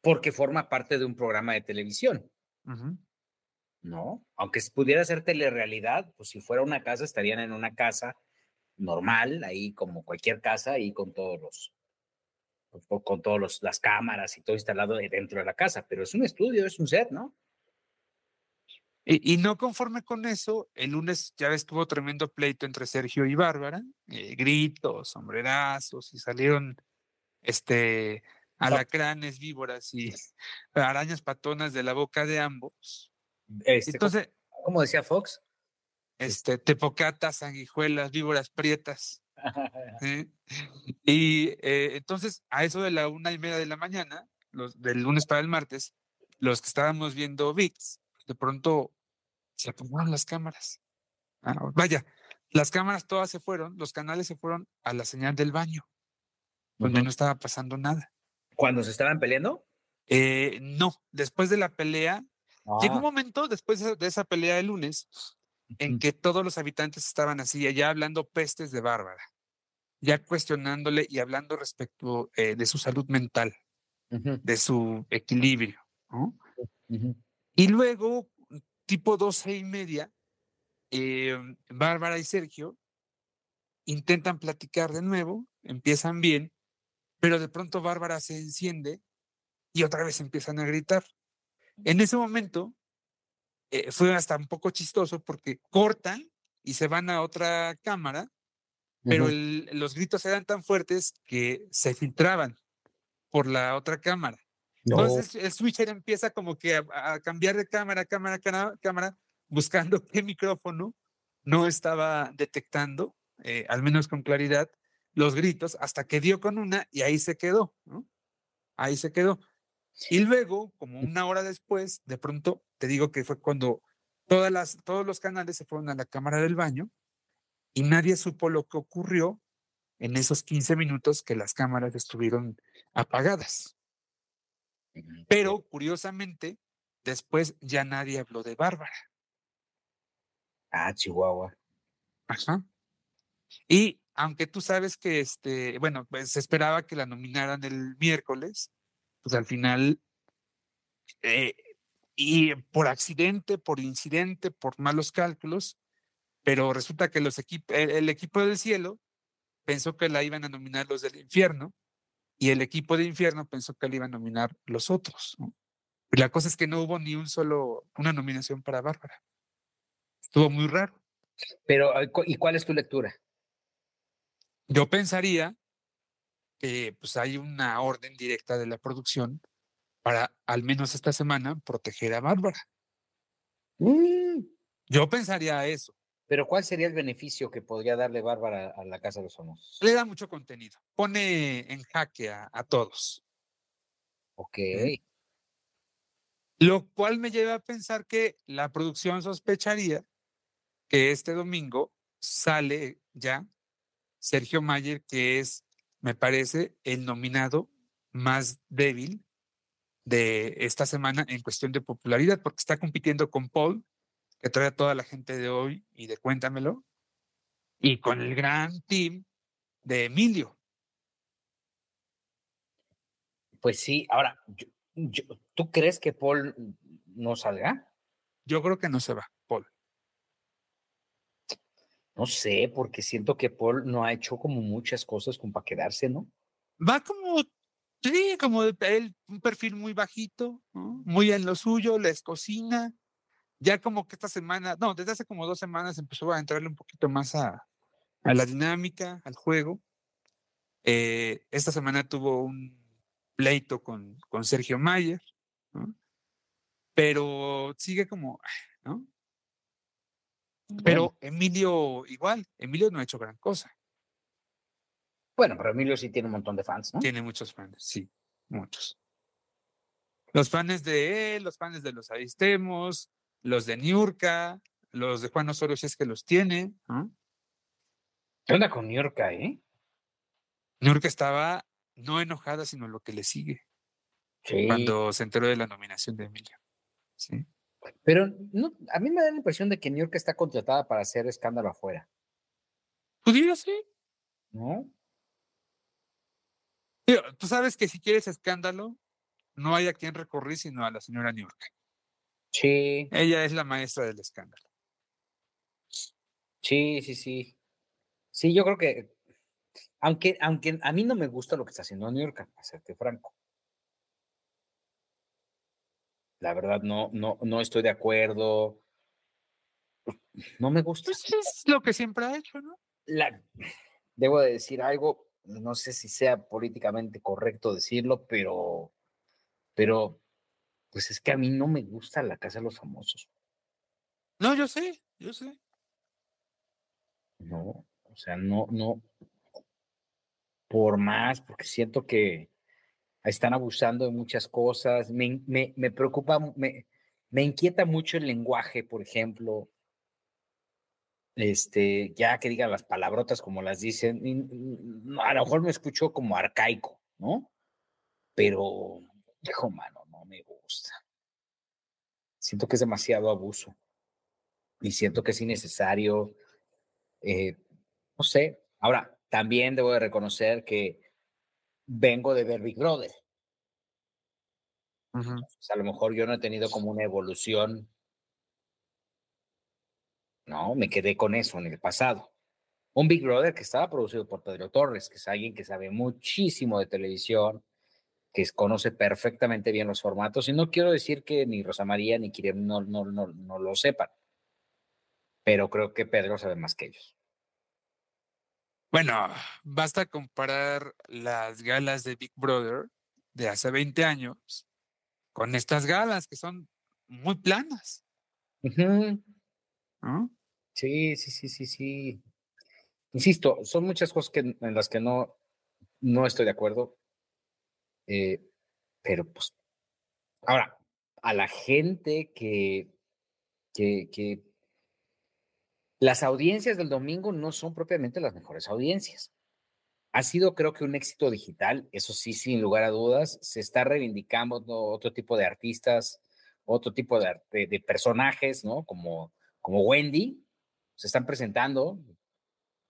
Porque forma parte de un programa de televisión. ¿no? Aunque pudiera ser telerrealidad, pues si fuera una casa, estarían en una casa normal, ahí como cualquier casa, ahí con todos los, pues, con todas las cámaras y todo instalado dentro de la casa, pero es un estudio, es un set, ¿no? Y, no conforme con eso, el lunes ya ves que hubo tremendo pleito entre Sergio y Bárbara, eh, gritos, sombrerazos, y salieron este alacranes, víboras y arañas patonas de la boca de ambos. Este, Entonces, ¿cómo decía Fox? Este, tepocatas, sanguijuelas, víboras prietas. Y eh, entonces, a eso de la una y media de la mañana, los, del lunes para el martes, los que estábamos viendo VIX, de pronto se apagaron las cámaras. Ah, vaya, las cámaras todas se fueron, los canales se fueron a la señal del baño, donde no estaba pasando nada. ¿Cuando se estaban peleando? Eh, no, después de la pelea, llegó un ah. momento después de esa pelea del lunes en que todos los habitantes estaban así, ya hablando pestes de Bárbara, ya cuestionándole y hablando respecto eh, de su salud mental, de su equilibrio. Y luego, tipo doce y media, em, Bárbara y Sergio intentan platicar de nuevo, empiezan bien, pero de pronto Bárbara se enciende y otra vez empiezan a gritar. En ese momento, eh, fue hasta un poco chistoso porque cortan y se van a otra cámara, pero los gritos eran tan fuertes que se filtraban por la otra cámara. Entonces el switcher empieza como que a, cambiar de cámara, cámara, cámara, buscando qué micrófono no estaba detectando, eh, al menos con claridad, los gritos, hasta que dio con una y ahí se quedó, Ahí se quedó. Y luego, como una hora después, de pronto, te digo que fue cuando todas las, todos los canales se fueron a la cámara del baño y nadie supo lo que ocurrió en esos 15 minutos que las cámaras estuvieron apagadas. Pero, curiosamente, después ya nadie habló de Bárbara. Ah, Chihuahua. Ajá. Y aunque tú sabes que, este, bueno, pues se esperaba que la nominaran el miércoles, pues al final, eh, y por accidente, por incidente, por malos cálculos, pero resulta que los el, equipo del cielo pensó que la iban a nominar los del infierno y el equipo de infierno pensó que la iban a nominar los otros. Y la cosa es que no hubo ni un solo, una nominación para Bárbara. Estuvo muy raro. Pero, ¿y cuál es tu lectura? Yo pensaría que pues hay una orden directa de la producción para al menos esta semana proteger a Bárbara. Mm. Yo pensaría eso. Pero ¿cuál sería el beneficio que podría darle Bárbara a la Casa de los Famosos? Le da mucho contenido. Pone en jaque a, todos. Ok. Lo cual me lleva a pensar que la producción sospecharía que este domingo sale ya Sergio Mayer, que es, me parece, el nominado más débil de esta semana en cuestión de popularidad, porque está compitiendo con Paul, que trae a toda la gente de hoy y de Cuéntamelo, y con el gran team de Emilio. Pues sí, ahora, ¿tú crees que Paul no salga? Yo creo que no se va. No sé, porque siento que Paul no ha hecho como muchas cosas como para quedarse, ¿no? Va como, sí, como él, un perfil muy bajito, muy en lo suyo, les cocina. Ya como que esta semana, no, desde hace como dos semanas empezó a entrarle un poquito más a, a la dinámica, al juego. Eh, esta semana tuvo un pleito con, con Sergio Mayer, ¿no? pero sigue como, ¿no? Pero Emilio igual, Emilio no ha hecho gran cosa. Bueno, pero Emilio sí tiene un montón de fans, ¿no? Tiene muchos fans, sí, muchos. Los fans de él, los fans de los Aristemos, los de Niurka, los de Juan Osorio, si es que los tiene. ¿Qué onda con Niurka, eh? Niurka estaba no enojada, sino lo que le sigue. Sí. Cuando se enteró de la nominación de Emilio. Sí. Pero no, a mí me da la impresión de que New York está contratada para hacer escándalo afuera. Pudiera ser. ¿No? Tú sabes que si quieres escándalo, no hay a quien recurrir sino a la señora New York. Sí. Ella es la maestra del escándalo. Sí, sí, sí. Sí, yo creo que, aunque, aunque a mí no me gusta lo que está haciendo New York, para serte franco. La verdad, no, no, no estoy de acuerdo. No me gusta. Pues es lo que siempre ha hecho, ¿no? La, debo de decir algo, no sé si sea políticamente correcto decirlo, pero, pero, pues es que a mí no me gusta la Casa de los Famosos. No, yo sé, yo sé. No, o sea, no, no, por más, porque siento que, están abusando de muchas cosas. Me, me, me preocupa, me, me inquieta mucho el lenguaje, por ejemplo. Este, ya que digan las palabrotas como las dicen, a lo mejor me escucho como arcaico, ¿no? Pero, hijo, mano, no me gusta. Siento que es demasiado abuso y siento que es innecesario. Eh, no sé. Ahora, también debo de reconocer que vengo de ver Big Brother. a lo mejor yo no he tenido como una evolución. No, me quedé con eso en el pasado. Un Big Brother que estaba producido por Pedro Torres, que es alguien que sabe muchísimo de televisión, que conoce perfectamente bien los formatos. Y no quiero decir que ni Rosa María ni Kiriam no, no, no, no lo sepan, pero creo que Pedro sabe más que ellos. Bueno, basta comparar las galas de Big Brother de hace 20 años con estas galas que son muy planas. Sí, sí, sí, sí, sí. Insisto, son muchas cosas que, en las que no, no estoy de acuerdo. Eh, pero pues, ahora, a la gente que, que, que las audiencias del domingo no son propiamente las mejores audiencias. Ha sido, creo que, un éxito digital, eso sí, sin lugar a dudas. Se está reivindicando otro tipo de artistas, otro tipo de, personajes, ¿no? Como, como Wendy, se están presentando,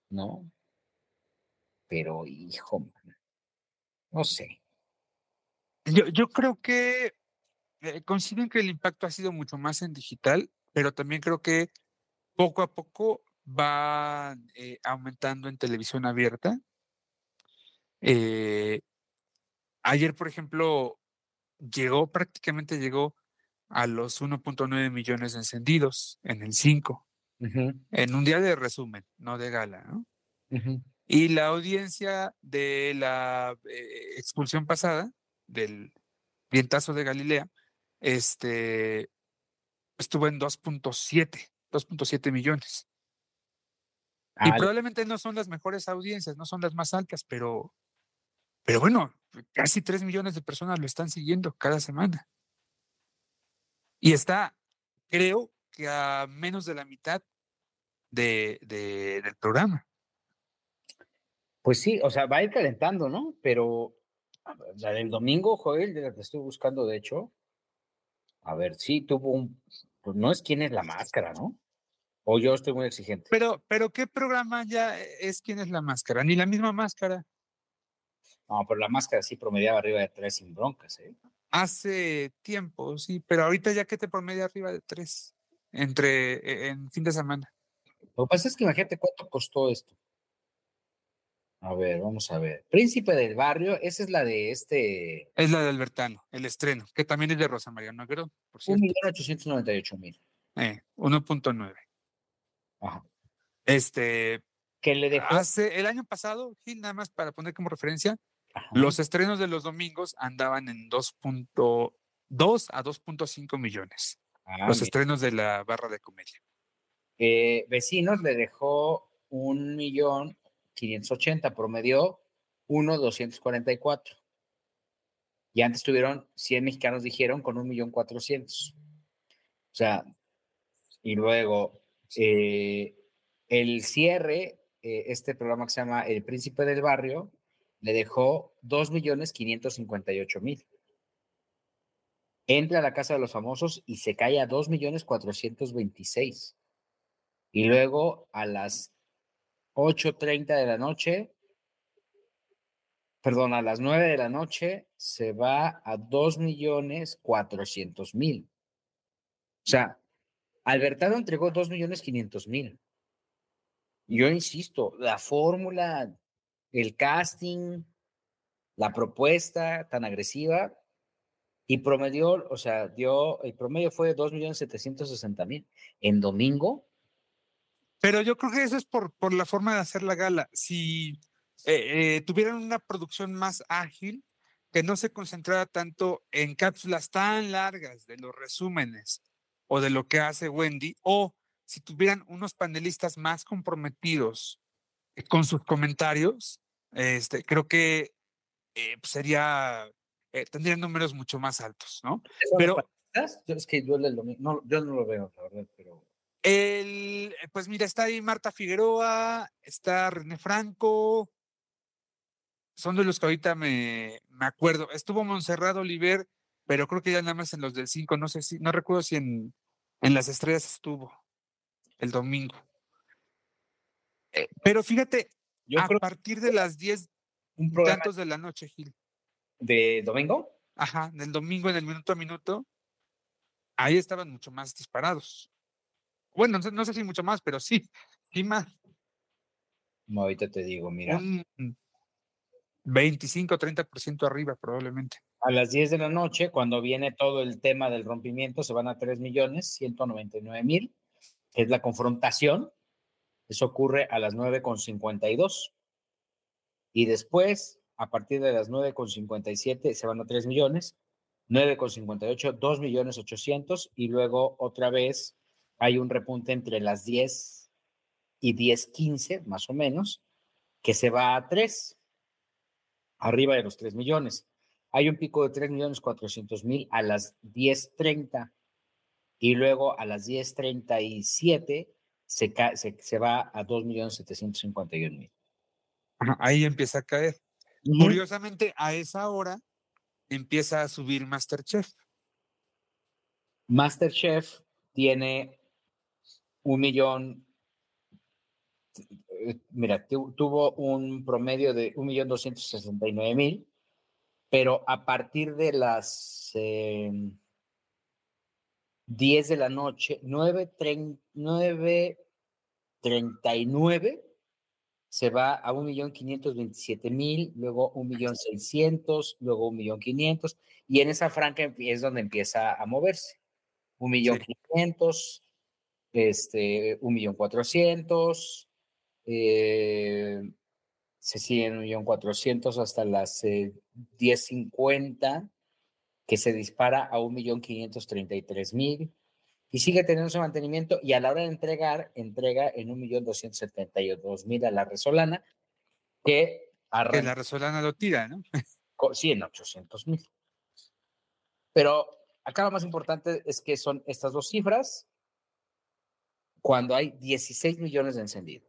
¿no? Pero, hijo, no sé. Yo, yo creo que eh, considero que el impacto ha sido mucho más en digital, pero también creo que poco a poco va eh, aumentando en televisión abierta. Eh, ayer, por ejemplo, llegó, prácticamente llegó a los 1.9 millones de encendidos en el 5, en un día de resumen, no de gala. ¿no? Y la audiencia de la eh, expulsión pasada, del, Vientazo de Galilea, este, estuvo en 2.7, 2.7 millones. y probablemente no son las mejores audiencias, no son las más altas, pero, pero bueno, casi 3 millones de personas lo están siguiendo cada semana. Y está, creo que a menos de la mitad de, del programa. Pues sí, o sea, va a ir calentando, ¿no? Pero la del domingo, Joel, de la que estoy buscando, de hecho, a ver, sí tuvo un, pues no es quién es la máscara, ¿no? O yo estoy muy exigente. Pero, pero ¿qué programa ya es quién es la máscara? Ni la misma máscara. No, pero la máscara sí promediaba arriba de tres sin broncas, ¿eh? Hace tiempo, sí, pero ahorita ya que te promedia arriba de tres entre e, en fin de semana. Lo que pasa es que imagínate cuánto costó esto. A ver, vamos a ver. Príncipe del Barrio, esa es la de este. Es la de Albertano, el estreno, que también es de Rosa María Negro, por cierto. 1.898.000. Eh, 1.9. Ajá. Este. Que le dejó. Hace, el año pasado, Gil, nada más para poner como referencia, los estrenos de los domingos andaban en 2.2 a 2.5 millones. Ah, los estrenos de la barra de comedia. Eh, vecinos le dejó un millón 580, promedió 1,244. Y antes tuvieron 100 mexicanos, dijeron, con 1.400.000. O sea, y luego eh, el cierre, eh, este programa que se llama El Príncipe del Barrio, le dejó 2.558.000. Entra a la Casa de los Famosos y se cae a 2.426. Y luego a las 8.30 de la noche, perdón, a las 9 de la noche se va a 2.400.000. O sea, Albertano entregó 2.500.000. Yo insisto, la fórmula, el casting, la propuesta tan agresiva y promedió, o sea, dio, el promedio fue de 2.760.000. En domingo pero yo creo que eso es por, por la forma de hacer la gala. Si eh, eh, tuvieran una producción más ágil, que no se concentrara tanto en cápsulas tan largas de los resúmenes o de lo que hace Wendy, o si tuvieran unos panelistas más comprometidos eh, con sus comentarios, este, creo que pues, sería, tendrían números mucho más altos, ¿no? Pero es que yo, no, yo no lo veo, la verdad, pero el, eh, pues mira, está ahí Marta Figueroa, está René Franco, son de los que ahorita me, me acuerdo. Estuvo Monserrado Oliver, pero creo que ya nada más en los del 5, no sé si, no recuerdo si en, en las estrellas estuvo el domingo. Eh, pero fíjate, a partir de las 10 un tantos de la noche, Gil. ¿De domingo? Ajá, del domingo en el minuto a minuto, ahí estaban mucho más disparados. Bueno, no sé si mucho más, pero sí, sí más. No, ahorita te digo, mira. Un 25, 30% arriba probablemente. A las 10 de la noche, cuando viene todo el tema del rompimiento, se van a 3 millones 199 mil, que es la confrontación. Eso ocurre a las 9.52. Y después, a partir de las 9.57, se van a 3 millones, 9.58, 2 millones 800, y luego otra vez hay un repunte entre las 10 y 10.15, más o menos, que se va a 3, arriba de los 3 millones. Hay un pico de 3 millones 400 mil a las 10.30 y luego a las 10.37 se, se, se va a 2 millones 751 mil. Ahí empieza a caer. Curiosamente, a esa hora empieza a subir Masterchef. Masterchef tiene un millón, eh, mira, tuvo un promedio de un millón doscientos sesenta y nueve mil, pero a partir de las eh, 10 de la noche, 9.39 se va a un millón quinientos veintisiete mil, luego un millón seiscientos, luego un millón quinientos, y en esa franja es donde empieza a moverse. Un millón quinientos, este, un millón cuatrocientos, eh, se siguen un millón cuatrocientos hasta las eh, diez cincuenta que se dispara a 1.533.000 y sigue teniendo su mantenimiento y a la hora de entregar, entrega en 1.272.000 a la Resolana, que arranca. Que la Resolana lo tira, ¿no? Sí, en 800.000. Pero acá lo más importante es que son estas dos cifras cuando hay 16 millones de encendidos.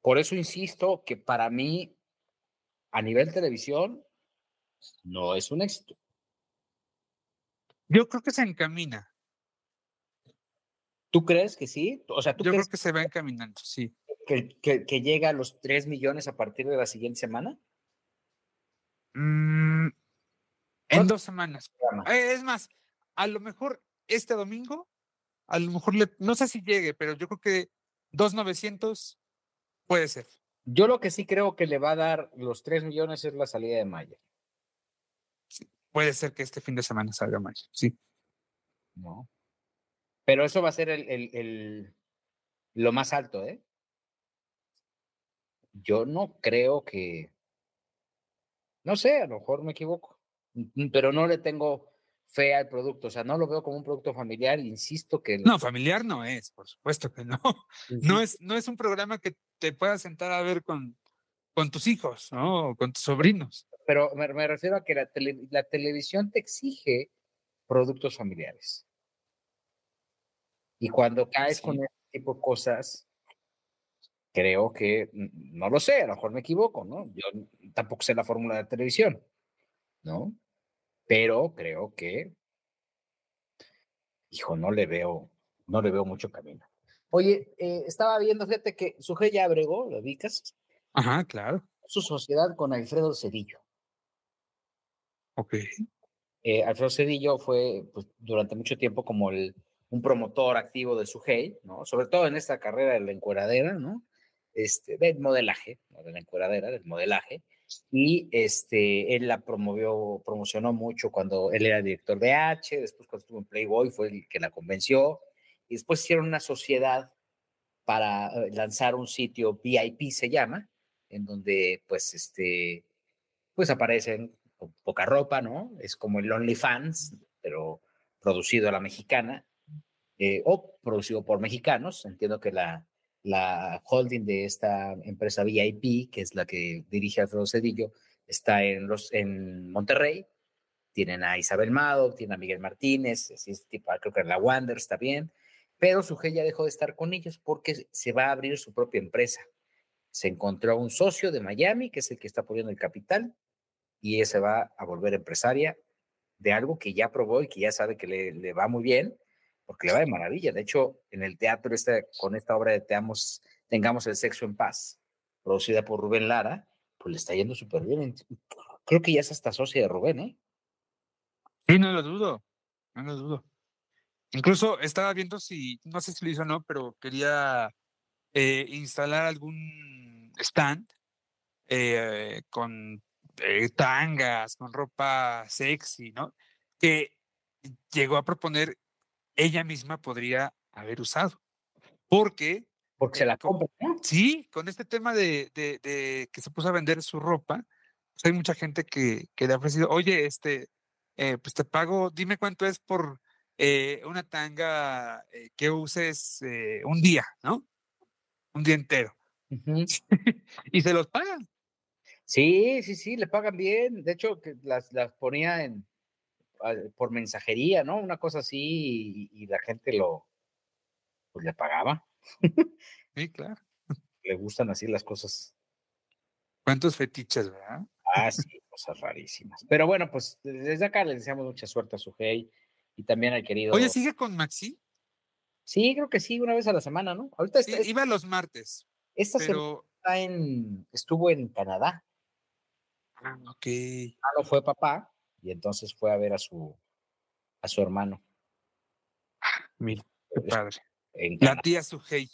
Por eso insisto que para mí, a nivel televisión, no es un éxito. Yo creo que se encamina. ¿Tú crees que sí? O sea, ¿tú Yo creo que se va encaminando, sí. Que, que, llega a los 3 millones a partir de la siguiente semana? Mm, en dos semanas. Eh, es más, a lo mejor este domingo, a lo mejor no sé si llegue, pero yo creo que 2.900 puede ser. Yo lo que sí creo que le va a dar los 3 millones es la salida de Maya puede ser que este fin de semana salga más, sí. No. Pero eso va a ser el, el, lo más alto, ¿eh? Yo no creo que. No sé, a lo mejor me equivoco, pero no le tengo fe al producto, o sea, no lo veo como un producto familiar, insisto que... No, familiar no es, por supuesto que no. No es, no es un programa que te puedas sentar a ver con, con tus hijos, ¿no? con tus sobrinos pero me, refiero a que la, televisión te exige productos familiares. Y cuando caes con este tipo de cosas, creo que, no lo sé, a lo mejor me equivoco, ¿no? Yo tampoco sé la fórmula de televisión, ¿no? Pero creo que, hijo, no le veo, no le veo mucho camino. Oye, eh, estaba viendo, fíjate que Suje ya abregó, ¿lo ubicas? Ajá, claro. Su sociedad con Alfredo Cedillo. Ok. Eh, Alfredo Cedillo fue pues, durante mucho tiempo como el, un promotor activo de Sujei, ¿no? Sobre todo en esta carrera de la encueradera, ¿no? Este, del modelaje, ¿no? de la encueradera, del modelaje. Y este, él la promovió, promocionó mucho cuando él era director de H, después cuando estuvo en Playboy fue el que la convenció, y después hicieron una sociedad para eh, lanzar un sitio VIP, se llama, en donde pues, este, pues aparecen poca ropa, ¿no? Es como el OnlyFans, pero producido a la mexicana, eh, o producido por mexicanos. Entiendo que la, la holding de esta empresa VIP, que es la que dirige Alfredo Cedillo, está en, los, en Monterrey. Tienen a Isabel Mado, tienen a Miguel Martínez, es tipo, creo que la Wander está bien, pero su ya dejó de estar con ellos porque se va a abrir su propia empresa. Se encontró un socio de Miami, que es el que está poniendo el capital, y ella se va a volver empresaria de algo que ya probó y que ya sabe que le, va muy bien, porque le va de maravilla. De hecho, en el teatro, este, con esta obra de Teamos, Tengamos el Sexo en Paz, producida por Rubén Lara, pues le está yendo súper bien. Creo que ya es hasta socia de Rubén, ¿eh? Sí, no lo dudo, no lo dudo. Incluso estaba viendo si, no sé si lo hizo o no, pero quería eh, instalar algún stand eh, con eh, tangas, con ropa sexy, ¿no? Que llegó a proponer ella misma podría haber usado. Porque... Porque se la compra. Sí, con este tema de, de, que se puso a vender su ropa, pues hay mucha gente que, que le ha ofrecido, oye, este, eh, pues te pago, dime cuánto es por eh, una tanga que uses un día, ¿no? Un día entero. y se los pagan. Sí, sí, sí, le pagan bien. De hecho, que las, las ponía en por mensajería, ¿no? Una cosa así y, la gente lo pues le pagaba. Sí, claro. Le gustan así las cosas. ¿Cuántos fetiches, verdad? Ah, sí, cosas rarísimas. Pero bueno, pues desde acá le deseamos mucha suerte a su hey y también al querido. Oye, ¿sigue con Maxi? Sí, creo que sí, una vez a la semana, ¿no? Ahorita está, iba los martes. Esta pero... está en, estuvo en Canadá. Ah, ok. no fue papá y entonces fue a ver a su, a su hermano. Mira, qué padre. la tía Sujei.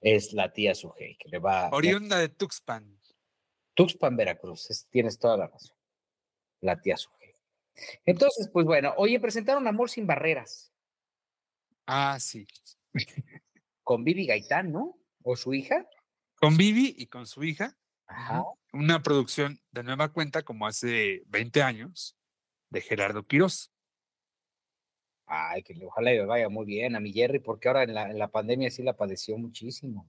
Es la tía Sujei, que le va. Oriunda de Tuxpan. Tuxpan, Veracruz, tienes toda la razón. La tía Sujei. Entonces, pues bueno, oye, presentaron Amor sin Barreras. Ah, sí. Con Vivi Gaitán, ¿no? ¿O su hija? Con Vivi y con su hija. Ajá una producción de nueva cuenta como hace 20 años. De Gerardo Quirós. Ay, que ojalá le vaya muy bien a mi Jerry, porque ahora en la, pandemia sí la padeció muchísimo.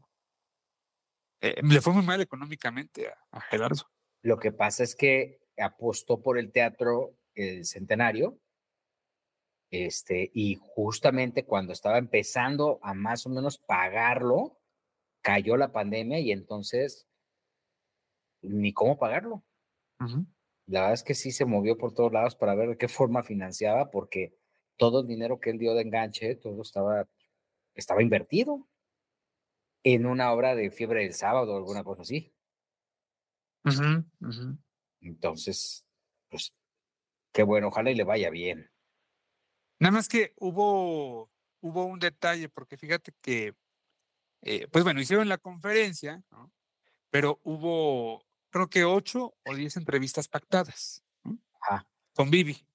Eh, le fue muy mal económicamente a, Gerardo. Lo que pasa es que apostó por el teatro el centenario, este, y justamente cuando estaba empezando a más o menos pagarlo, cayó la pandemia y entonces ni cómo pagarlo. La verdad es que sí se movió por todos lados para ver de qué forma financiaba, porque todo el dinero que él dio de enganche, todo estaba, estaba invertido en una obra de fiebre del sábado o alguna cosa así. Entonces, pues, qué bueno, ojalá y le vaya bien. Nada más que hubo, hubo un detalle, porque fíjate que, eh, pues bueno, hicieron la conferencia, pero hubo, creo que ocho o diez entrevistas pactadas con Vivi.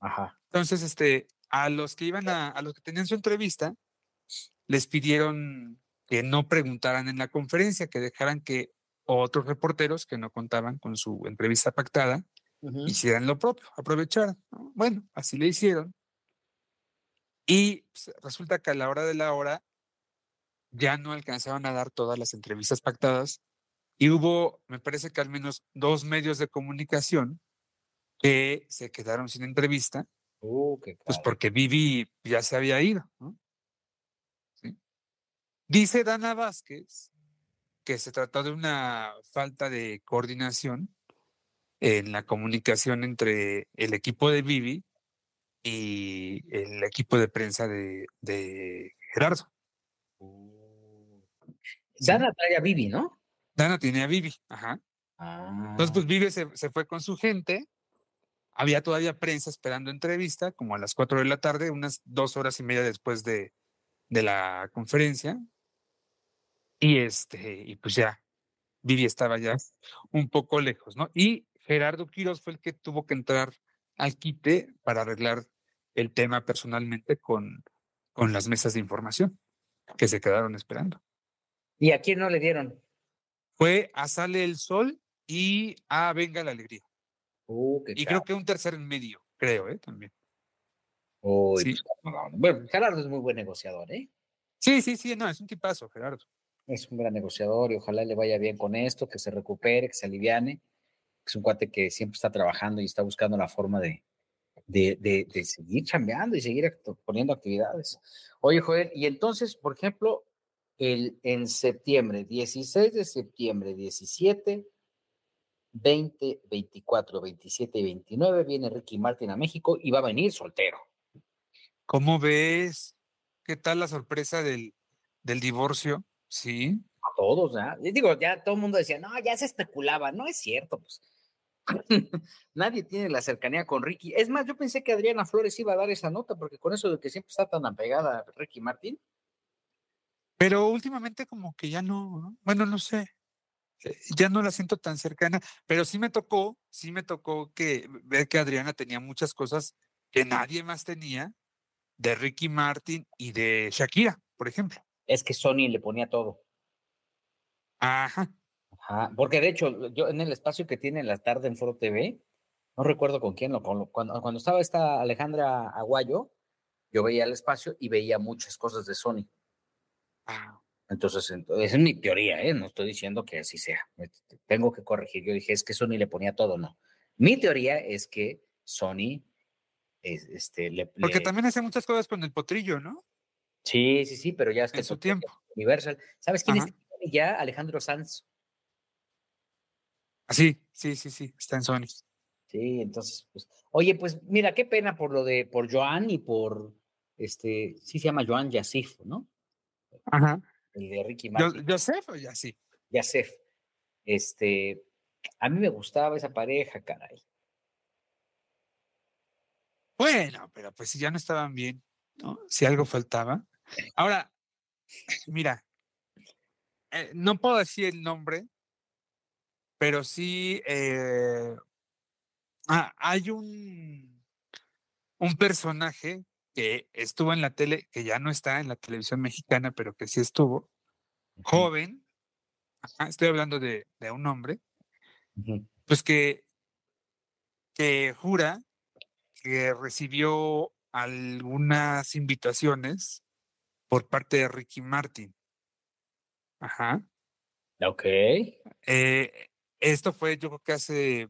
Ajá. Entonces, este, a los que iban a, a los que tenían su entrevista, les pidieron que no preguntaran en la conferencia, que dejaran que otros reporteros que no contaban con su entrevista pactada hicieran lo propio, aprovecharan. Bueno, así le hicieron. Y pues, resulta que a la hora de la hora ya no alcanzaban a dar todas las entrevistas pactadas y hubo, me parece que al menos dos medios de comunicación que se quedaron sin entrevista, uh, pues porque Vivi ya se había ido. Dice Dana Vázquez que se trató de una falta de coordinación en la comunicación entre el equipo de Vivi y el equipo de prensa de, Gerardo. Uh. Dana trae a Vivi, ¿no? Dana tiene a Vivi, ajá. Entonces, pues ah. Vivi se, se, fue con su gente había todavía prensa esperando entrevista, como a las 4 de la tarde, unas dos horas y media después de, de la conferencia. Y este, y pues ya, Vivi estaba ya un poco lejos, ¿no? Y Gerardo Quiroz fue el que tuvo que entrar al quite para arreglar el tema personalmente con, con las mesas de información que se quedaron esperando. ¿Y a quién no le dieron? Fue a Sale el Sol y a Venga la Alegría. Uh, y creo que un tercer en medio, creo, ¿eh? También. sí. Pues, bueno, Gerardo es muy buen negociador, ¿eh? Sí, sí, sí, no, es un tipazo, Gerardo. Es un gran negociador y ojalá le vaya bien con esto, que se recupere, que se aliviane. Es un cuate que siempre está trabajando y está buscando la forma de, de, de, seguir chambeando y seguir poniendo actividades. Oye, Joel, y entonces, por ejemplo, el, en septiembre, 16 de septiembre, 17, 20, 24, 27 y 29 viene Ricky Martin a México y va a venir soltero. ¿Cómo ves? ¿Qué tal la sorpresa del, del divorcio? Sí. A todos, ¿ya? Digo, ya todo el mundo decía, no, ya se especulaba, no es cierto, pues. Nadie tiene la cercanía con Ricky. Es más, yo pensé que Adriana Flores iba a dar esa nota, porque con eso de que siempre está tan apegada a Ricky Martin. Pero últimamente como que ya no, bueno, no sé. Eh, ya no la siento tan cercana, pero sí me tocó, sí me tocó que ver que Adriana tenía muchas cosas que nadie más tenía de Ricky Martin y de Shakira, por ejemplo. Es que Sony le ponía todo. Ajá. Ajá. Porque de hecho, yo en el espacio que tiene la tarde en Foro TV, no recuerdo con quién, lo, cuando, cuando estaba esta Alejandra Aguayo, yo veía el espacio y veía muchas cosas de Sony. Entonces, esa es mi teoría, ¿eh? no estoy diciendo que así sea. Tengo que corregir. Yo dije, es que Sony le ponía todo, no. Mi teoría es que Sony este, le, Porque también hace muchas cosas con el potrillo, ¿no? Sí, sí, sí, pero ya es que... En su tiempo. Universal. ¿Sabes quién es ya? Alejandro Sanz. Ah, sí, sí, sí, sí, está en Sony. Sí, entonces, pues, oye, pues mira, qué pena por lo de, por Joan y por, este, sí se llama Joan Yassif, ¿no? Ajá el de Ricky Martin. ¿Yosef o Yasif? Yasef. Este, a mí me gustaba esa pareja, caray. Bueno, pero pues si ya no estaban bien, ¿no? Si algo faltaba. Ahora, mira, eh, no puedo decir el nombre, pero sí eh, ah, hay un, un personaje que estuvo en la tele, que ya no está en la televisión mexicana, pero que sí estuvo, joven, estoy hablando de, un hombre, pues que, que jura que recibió algunas invitaciones por parte de Ricky Martin. Ajá. Ok. Eh, esto fue, yo creo que hace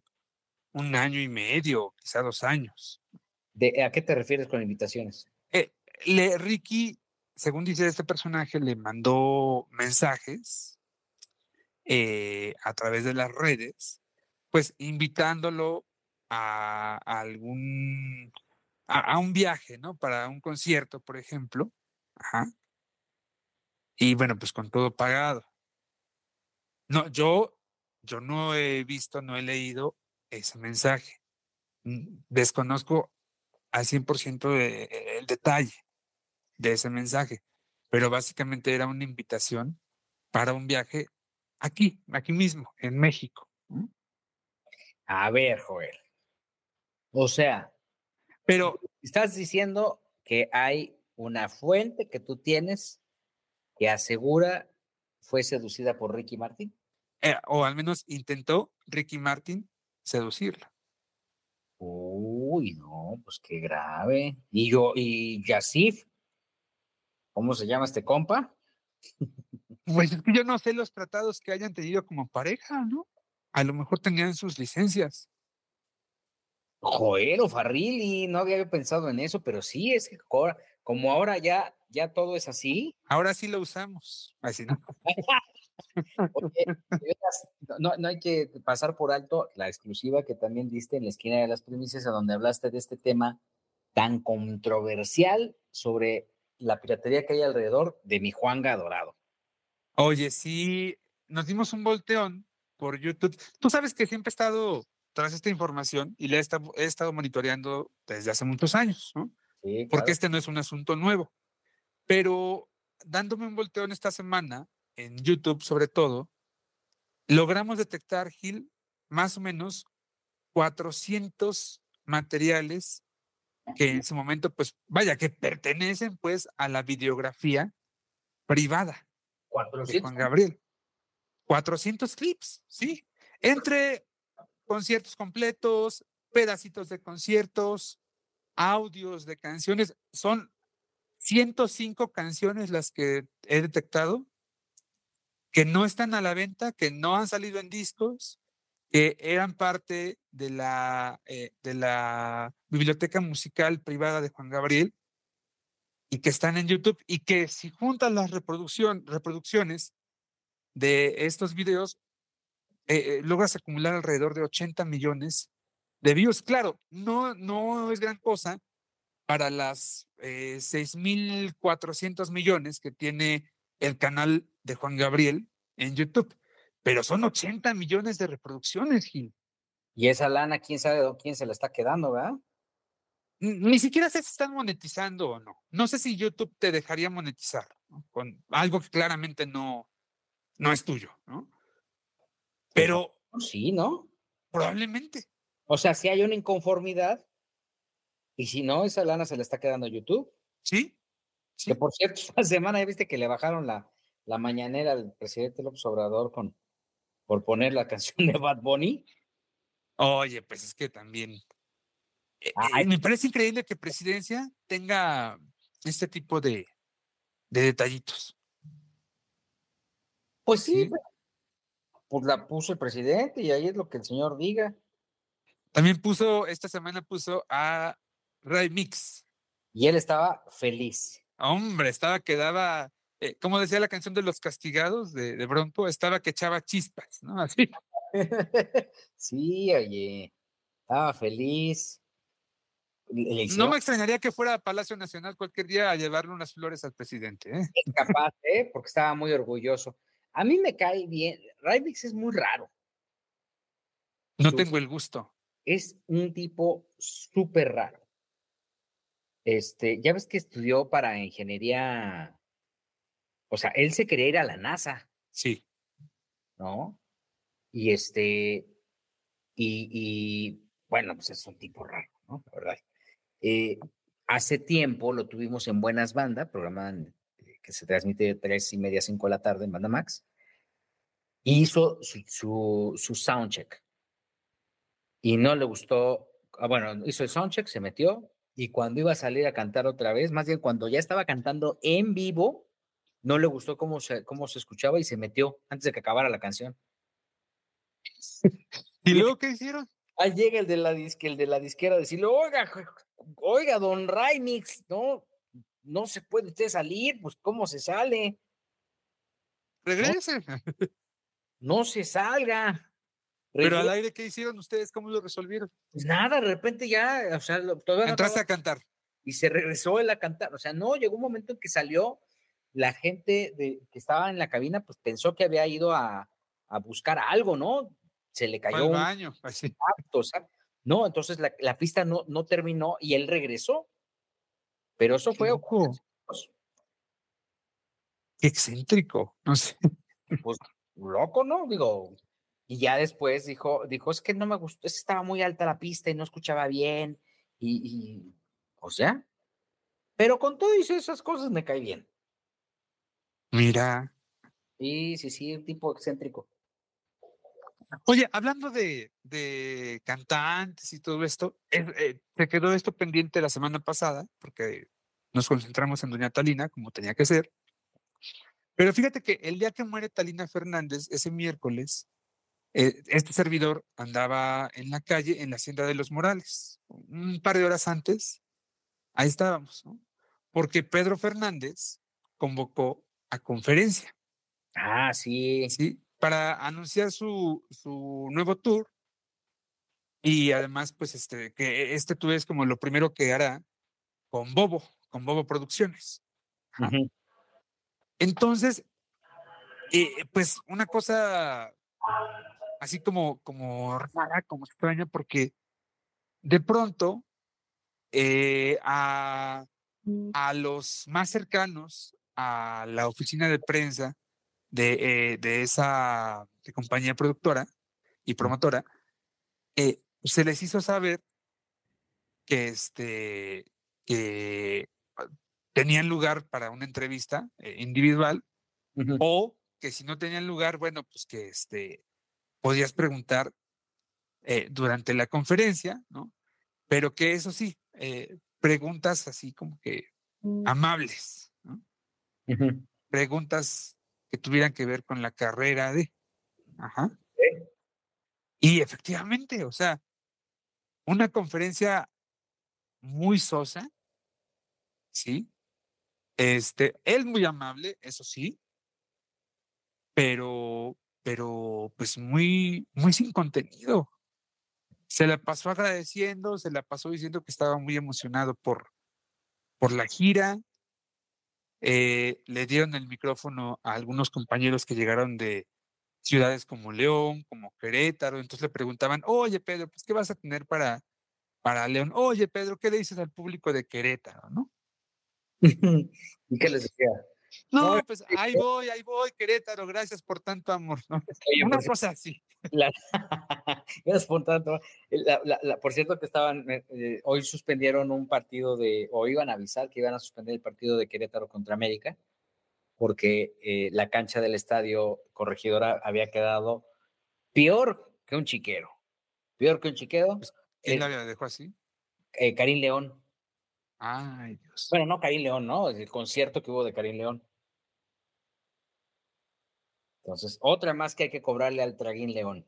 un año y medio, quizá dos años. ¿De, ¿A qué te refieres con invitaciones? Eh, le, Ricky, según dice este personaje, le mandó mensajes eh, a través de las redes, pues invitándolo a, algún, a, un viaje, ¿no? Para un concierto, por ejemplo. Ajá. Y bueno, pues con todo pagado. No, yo, yo no he visto, no he leído ese mensaje. Mm, desconozco al 100% el detalle de ese mensaje, pero básicamente era una invitación para un viaje aquí, aquí mismo, en México. A ver, Joel. O sea, pero estás diciendo que hay una fuente que tú tienes que asegura fue seducida por Ricky Martin. Eh, o al menos intentó Ricky Martin seducirla. Uy, no, pues qué grave. Y yo, y Yasif, ¿cómo se llama este compa? Pues es que yo no sé los tratados que hayan tenido como pareja, ¿no? A lo mejor tenían sus licencias. Joder, o Farrilli, no había pensado en eso, pero sí, es que como ahora ya, ya todo es así. Ahora sí lo usamos. Así, ¿no? no, no hay que pasar por alto la exclusiva que también diste en la esquina de las primicias, a donde hablaste de este tema tan controversial sobre la piratería que hay alrededor de mi Juanga Dorado. Oye, sí, nos dimos un volteón por YouTube. Tú sabes que siempre he estado tras esta información y la he estado, he estado monitoreando desde hace muchos años, ¿no? Porque este no es un asunto nuevo. Pero dándome un volteón esta semana, en YouTube sobre todo, logramos detectar, Gil, más o menos 400 materiales que en su momento, pues, vaya, que pertenecen pues a la videografía privada 400. de Juan Gabriel. 400 clips, sí, entre conciertos completos, pedacitos de conciertos, audios de canciones, son 105 canciones las que he detectado que no están a la venta, que no han salido en discos, que eran parte de la, eh, de la biblioteca musical privada de Juan Gabriel y que están en YouTube y que si juntan las reproducción, reproducciones de estos videos, eh, eh, logras acumular alrededor de 80 millones de views. Claro, no, no es gran cosa para las 6.400 millones que tiene el canal de Juan Gabriel en YouTube, pero son 80 millones de reproducciones, Gil. Y esa lana, quién sabe quién se la está quedando, ¿verdad? Ni siquiera sé si están monetizando o no. No sé si YouTube te dejaría monetizar con algo que claramente no, no es tuyo, ¿no? Pero. Sí, ¿no? Probablemente. O sea, si hay una inconformidad, y si no, esa lana se la está quedando a YouTube. Sí, que por cierto, esta semana ya viste que le bajaron la, la mañanera al presidente López Obrador con, por poner la canción de Bad Bunny. Oye, pues es que también. Eh, eh, me parece increíble que presidencia tenga este tipo de, de detallitos. Pues sí, pues la puso el presidente y ahí es lo que el señor diga. También puso, esta semana puso a Ray Mix. Y él estaba feliz. Hombre, estaba que daba, eh, como decía la canción de los castigados de, de, Bronco, estaba que echaba chispas, ¿no? Así. sí, oye, estaba feliz. No me extrañaría que fuera a Palacio Nacional cualquier día a llevarle unas flores al presidente. ¿eh? Es capaz, ¿eh? porque estaba muy orgulloso. A mí me cae bien. Raimix es muy raro. No tengo el gusto. Es un tipo súper raro. Este, ya ves que estudió para ingeniería, o sea, él se quería ir a la NASA. Sí. ¿No? Y este, y, bueno, pues es un tipo raro, ¿no? La verdad. Eh, hace tiempo lo tuvimos en Buenas Bandas, programa que se transmite de tres y media, cinco de la tarde en Banda Max. Hizo su, su, su soundcheck y no le gustó ah, bueno, hizo el soundcheck, se metió, y cuando iba a salir a cantar otra vez, más bien cuando ya estaba cantando en vivo, no le gustó cómo se, cómo se escuchaba y se metió antes de que acabara la canción. ¿Y luego qué hicieron? Ahí llega el de la disque, el de la disquera a decirle, oiga, oiga, don Raimix, no, no se puede usted salir, pues ¿cómo se sale? Regrese. No, se salga. Pero al aire, ¿qué hicieron ustedes? ¿Cómo lo resolvieron? Pues nada, de repente ya, o sea, todavía Entraste a cantar. Y se regresó él a cantar. O sea, no, llegó un momento en que salió, la gente de, que estaba en la cabina, pues pensó que había ido a, a buscar algo, ¿no? Se le cayó. un baño, así. Acto, o sea, no, entonces la, la, pista no, no terminó y él regresó. Pero eso fue. Loco. Qué excéntrico, no sé. Pues loco, ¿no? Digo, y ya después dijo, dijo, es que no me gustó, es que estaba muy alta la pista y no escuchaba bien. Y, y o sea, pero con todo eso, esas cosas me cae bien. Mira. Sí, sí, sí, un tipo excéntrico. Oye, hablando de, de cantantes y todo esto, eh, se quedó esto pendiente la semana pasada, porque nos concentramos en Doña Talina, como tenía que ser. Pero fíjate que el día que muere Talina Fernández, ese miércoles, eh, este servidor andaba en la calle, en la Hacienda de los Morales, un par de horas antes, ahí estábamos, ¿no? Porque Pedro Fernández convocó a conferencia. Ah, sí. Sí, para anunciar su, su nuevo tour. Y además, pues, este, que este tour es como lo primero que hará con Bobo, con Bobo Producciones. Entonces, eh, pues una cosa así como, como rara, como extraña, porque de pronto eh, a, a los más cercanos a la oficina de prensa de, eh, de esa compañía productora y promotora, eh, se les hizo saber que, este, que tenían lugar para una entrevista eh, individual o que si no tenían lugar, bueno, pues que este, podías preguntar durante la conferencia, ¿no? Pero que eso sí, preguntas así como que mm. Preguntas que tuvieran que ver con la carrera de. Ajá. Y efectivamente, o sea, una conferencia muy sosa, ¿sí? Este, él muy amable, eso sí, pero, pero pues muy, muy sin contenido. Se la pasó agradeciendo, se la pasó diciendo que estaba muy emocionado por, por la gira, eh, le dieron el micrófono a algunos compañeros que llegaron de ciudades como León, como Querétaro, entonces le preguntaban, oye Pedro, pues ¿qué vas a tener para, para León? Oye Pedro, ¿qué le dices al público de Querétaro, no? ¿Y qué les decía? No, pues ahí voy, ahí voy, Querétaro, gracias por tanto amor, ¿no? Una cosa así. gracias por tanto. por cierto que estaban, eh, eh, hoy suspendieron un partido de, o iban a avisar que iban a suspender el partido de Querétaro contra América, porque eh, la cancha del estadio corregidora había quedado peor que un chiquero. Peor que un chiquero. Pues, ¿Quién la dejó así? Karim León. Ay, Dios. Bueno, no Karim León, ¿no? El concierto que hubo de Karim León. Entonces, otra más que hay que cobrarle al Traguín León.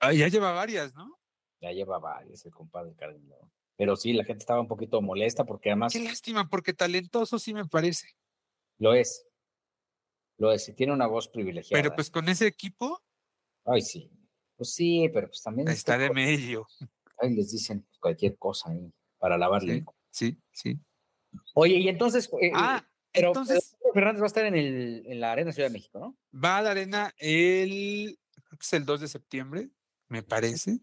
Ah, ya lleva varias, ¿no? Ya lleva varias el compadre Karim León. Pero sí, la gente estaba un poquito molesta porque además. Qué lástima, porque talentoso sí me parece. Lo es. Lo es, y tiene una voz privilegiada. Pero pues con ese equipo. Ay, sí. Pues sí, pero pues también. Está de medio. Ahí les dicen cualquier cosa ahí para lavarle sí, sí. Oye, y entonces. Eh, ah, pero, entonces. Fernández va a estar en, el, en la Arena Ciudad de México, ¿no? Va a la Arena el. Creo que es el 2 de septiembre, me parece.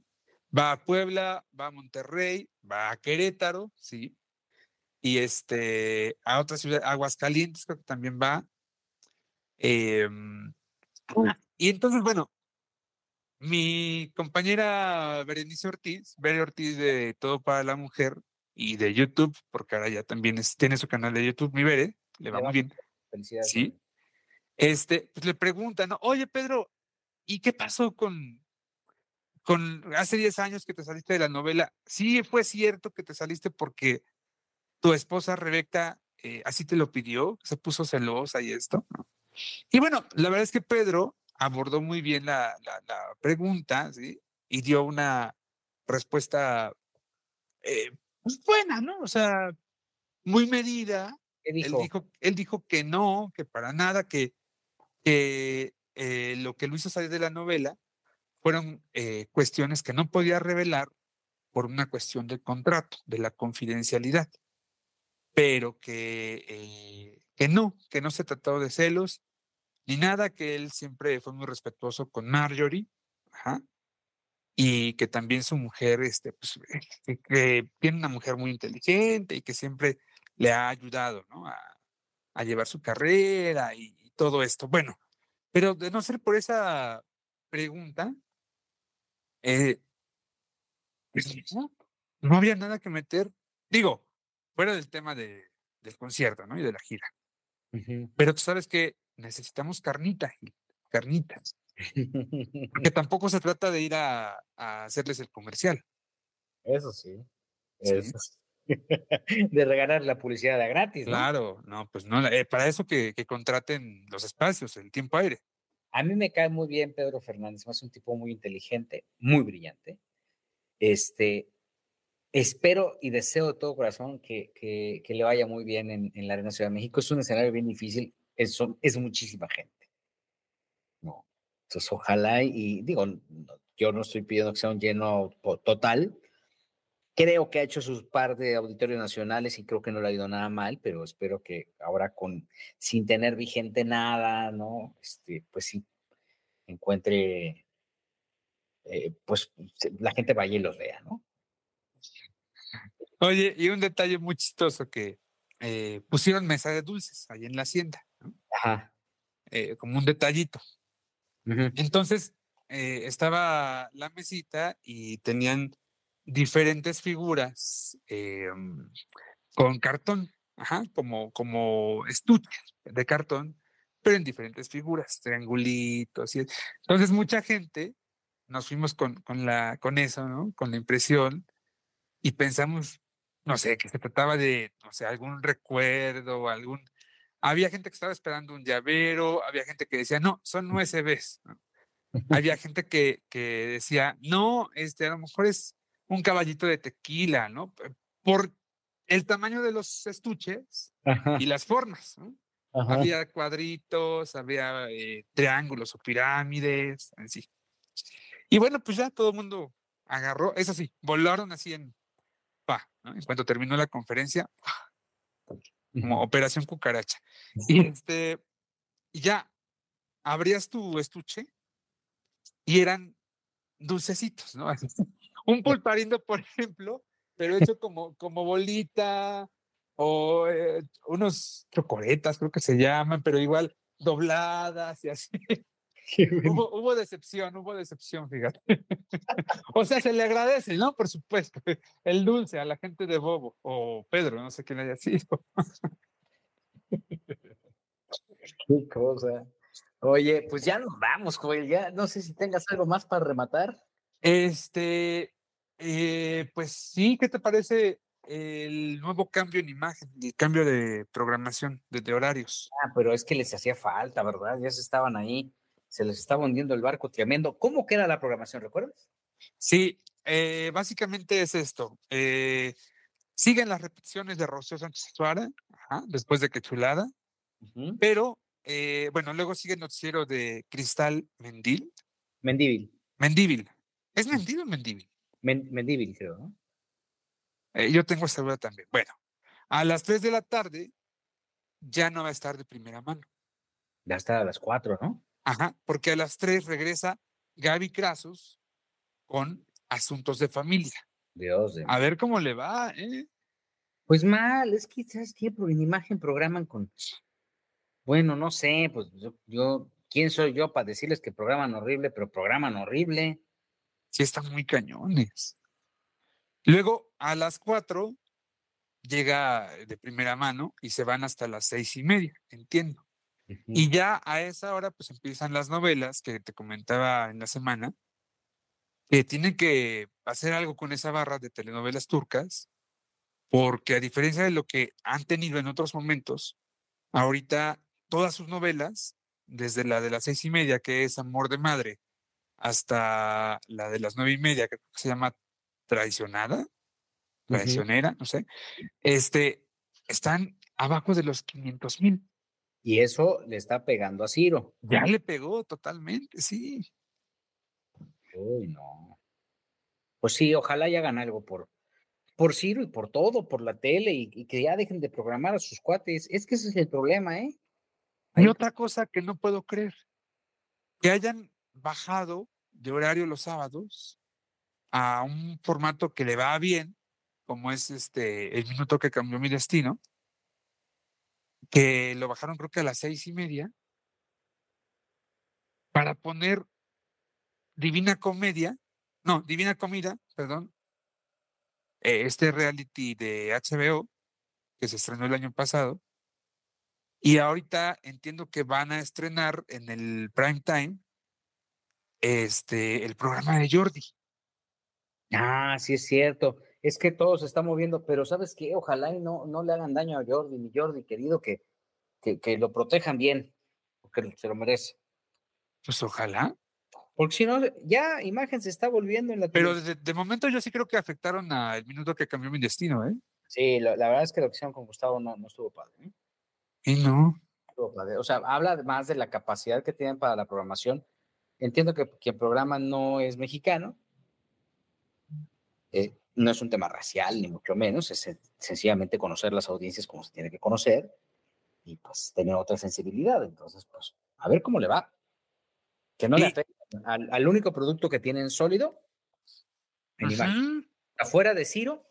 Va a Puebla, va a Monterrey, va a Querétaro, sí. Y este, a otra ciudad, Aguascalientes, creo que también va. Em, y entonces, bueno, mi compañera Berenice Ortiz, Bere Ortiz de Todo para la Mujer, y de YouTube, porque ahora ya también tiene su canal de YouTube, mi Bere, le va muy bien. Sí. Este, pues le preguntan, oye Pedro, ¿y qué pasó con, con hace 10 años que te saliste de la novela, sí fue cierto que te saliste porque tu esposa Rebeca eh, así te lo pidió, se puso celosa y esto. Y bueno, la verdad es que Pedro abordó muy bien la, pregunta, ¿sí? Y dio una respuesta eh, pues buena, ¿no? O sea, muy medida. Él dijo, él dijo que no, que para nada, que, que eh, lo que lo hizo salir de la novela fueron eh, cuestiones que no podía revelar por una cuestión del contrato, de la confidencialidad, pero que, eh, que no, que no se trató de celos ni nada, que él siempre fue muy respetuoso con Marjorie, y que también su mujer, este, pues, que, tiene una mujer muy inteligente y que siempre le ha ayudado, ¿no? A, llevar su carrera y, todo esto. Bueno, pero de no ser por esa pregunta, eh, no, había nada que meter. Digo, fuera del tema de, del concierto, ¿no? Y de la gira. Pero tú sabes que necesitamos carnita, carnitas. Que tampoco se trata de ir a, hacerles el comercial. Eso sí. De regalar la publicidad a gratis. Claro, no, pues no, eh, para eso que, que, contraten los espacios, el tiempo aire. A mí me cae muy bien Pedro Fernández, es un tipo muy inteligente, muy brillante. Este, espero y deseo de todo corazón que, que, que le vaya muy bien en, en, la Arena Ciudad de México. Es un escenario bien difícil, es, es muchísima gente. No. Entonces, ojalá y digo, yo no estoy pidiendo que sea un lleno total, Creo que ha hecho sus par de auditorios nacionales y creo que no le ha ido nada mal, pero espero que ahora con sin tener vigente nada, ¿no? Este, pues sí encuentre, eh, pues la gente vaya y los vea, ¿no? Oye, y un detalle muy chistoso que eh, pusieron mesa de dulces ahí en la hacienda, ¿no? Ajá. Eh, como un detallito. Entonces, estaba la mesita y tenían diferentes figuras em, con cartón, como, como estuches de cartón, pero en diferentes figuras, triangulitos. Y, entonces mucha gente nos fuimos con, con, la, con eso, ¿no? Con la impresión y pensamos, no sé, que se trataba de, no sé, algún recuerdo, algún... Había gente que estaba esperando un llavero, había gente que decía, no, son USBs. había gente que, que decía, no, este, a lo mejor es un caballito de tequila, ¿no? Por el tamaño de los estuches y las formas, ¿no? Había cuadritos, había eh, triángulos o pirámides, así. Y bueno, pues ya todo el mundo agarró, eso sí, volaron así en, pa, ¿no? En cuanto terminó la conferencia, como operación cucaracha. Y este, ya abrías tu estuche y eran dulcecitos, ¿no? un pulparindo, por ejemplo, pero hecho como, como bolita o eh, unos chocoretas, creo que se llaman, pero igual dobladas y así. Hubo, hubo, decepción, hubo decepción, fíjate. o sea, se le agradece, ¿no? Por supuesto, el dulce a la gente de Bobo, o Pedro, no sé quién haya sido. Qué cosa. Oye, pues ya nos vamos, Joel, ya no sé si tengas algo más para rematar. Este, eh, pues sí, ¿qué te parece el nuevo cambio en imagen, el cambio de programación, de, horarios? Ah, pero es que les hacía falta, ¿verdad? Ya se estaban ahí, se les estaba hundiendo el barco tremendo. ¿Cómo queda la programación, recuerdas? Sí, eh, básicamente es esto. Eh, siguen las repeticiones de Rocío Sánchez Suárez, después de que chulada, pero bueno, luego sigue el noticiero de Cristal Mendil. Mendíbil. Mendíbil. ¿Es Mendíbil o? Mendíbil, creo, ¿no? Eh, yo tengo esta duda también. Bueno, a las 3 de la tarde ya no va a estar de primera mano. Ya está a las 4, ¿no? Ajá, porque a las 3 regresa Gaby Crasos con Asuntos de Familia. Dios de A ver cómo le va, ¿eh? Pues mal, es que, ¿sabes qué? En imagen programan con. Bueno, no sé, pues yo, yo, ¿quién soy yo para decirles que programan horrible, pero programan horrible? Sí están muy cañones. Luego, a las cuatro, llega de primera mano y se van hasta las seis y media, entiendo. Y ya a esa hora, pues empiezan las novelas que te comentaba en la semana, que tienen que hacer algo con esa barra de telenovelas turcas, porque a diferencia de lo que han tenido en otros momentos, ahorita todas sus novelas, desde la de las seis y media, que es Amor de Madre, hasta la de las nueve y media, que se llama Traicionada, Traicionera, no sé, este, están abajo de los 500 mil. Y eso le está pegando a Ciro. Ya le pegó totalmente, sí. Uy, no. Pues sí, ojalá ya hagan algo por, por Ciro y por todo, por la tele, y, que ya dejen de programar a sus cuates. Es que ese es el problema, ¿eh? Hay otra cosa que no puedo creer. Que hayan bajado de horario los sábados a un formato que le va bien, como es este el minuto que cambió mi destino, que lo bajaron creo que a las seis y media, para poner Divina Comedia, no, Divina Comida, perdón, eh, este reality de HBO que se estrenó el año pasado. Y ahorita entiendo que van a estrenar en el prime time este, el programa de Jordi. Ah, sí es cierto. Es que todo se está moviendo, pero ¿sabes qué? Ojalá y no, no le hagan daño a Jordi, mi Jordi, querido, que, que, que lo protejan bien, porque se lo merece. Pues ojalá. Porque si no, ya imagen se está volviendo en la Pero de, momento yo sí creo que afectaron al minuto que cambió mi destino, ¿eh? Sí, la, verdad es que lo que hicieron con Gustavo no, no estuvo padre. ¿eh? Y no. Estuvo padre. O sea, habla más de la capacidad que tienen para la programación. Entiendo que quien programa no es mexicano. Eh, no es un tema racial, ni mucho menos. Es sencillamente conocer las audiencias como se tiene que conocer y pues tener otra sensibilidad. Entonces, pues, a ver cómo le va. Que no le afecte al, único producto que tienen sólido en Afuera de Ciro,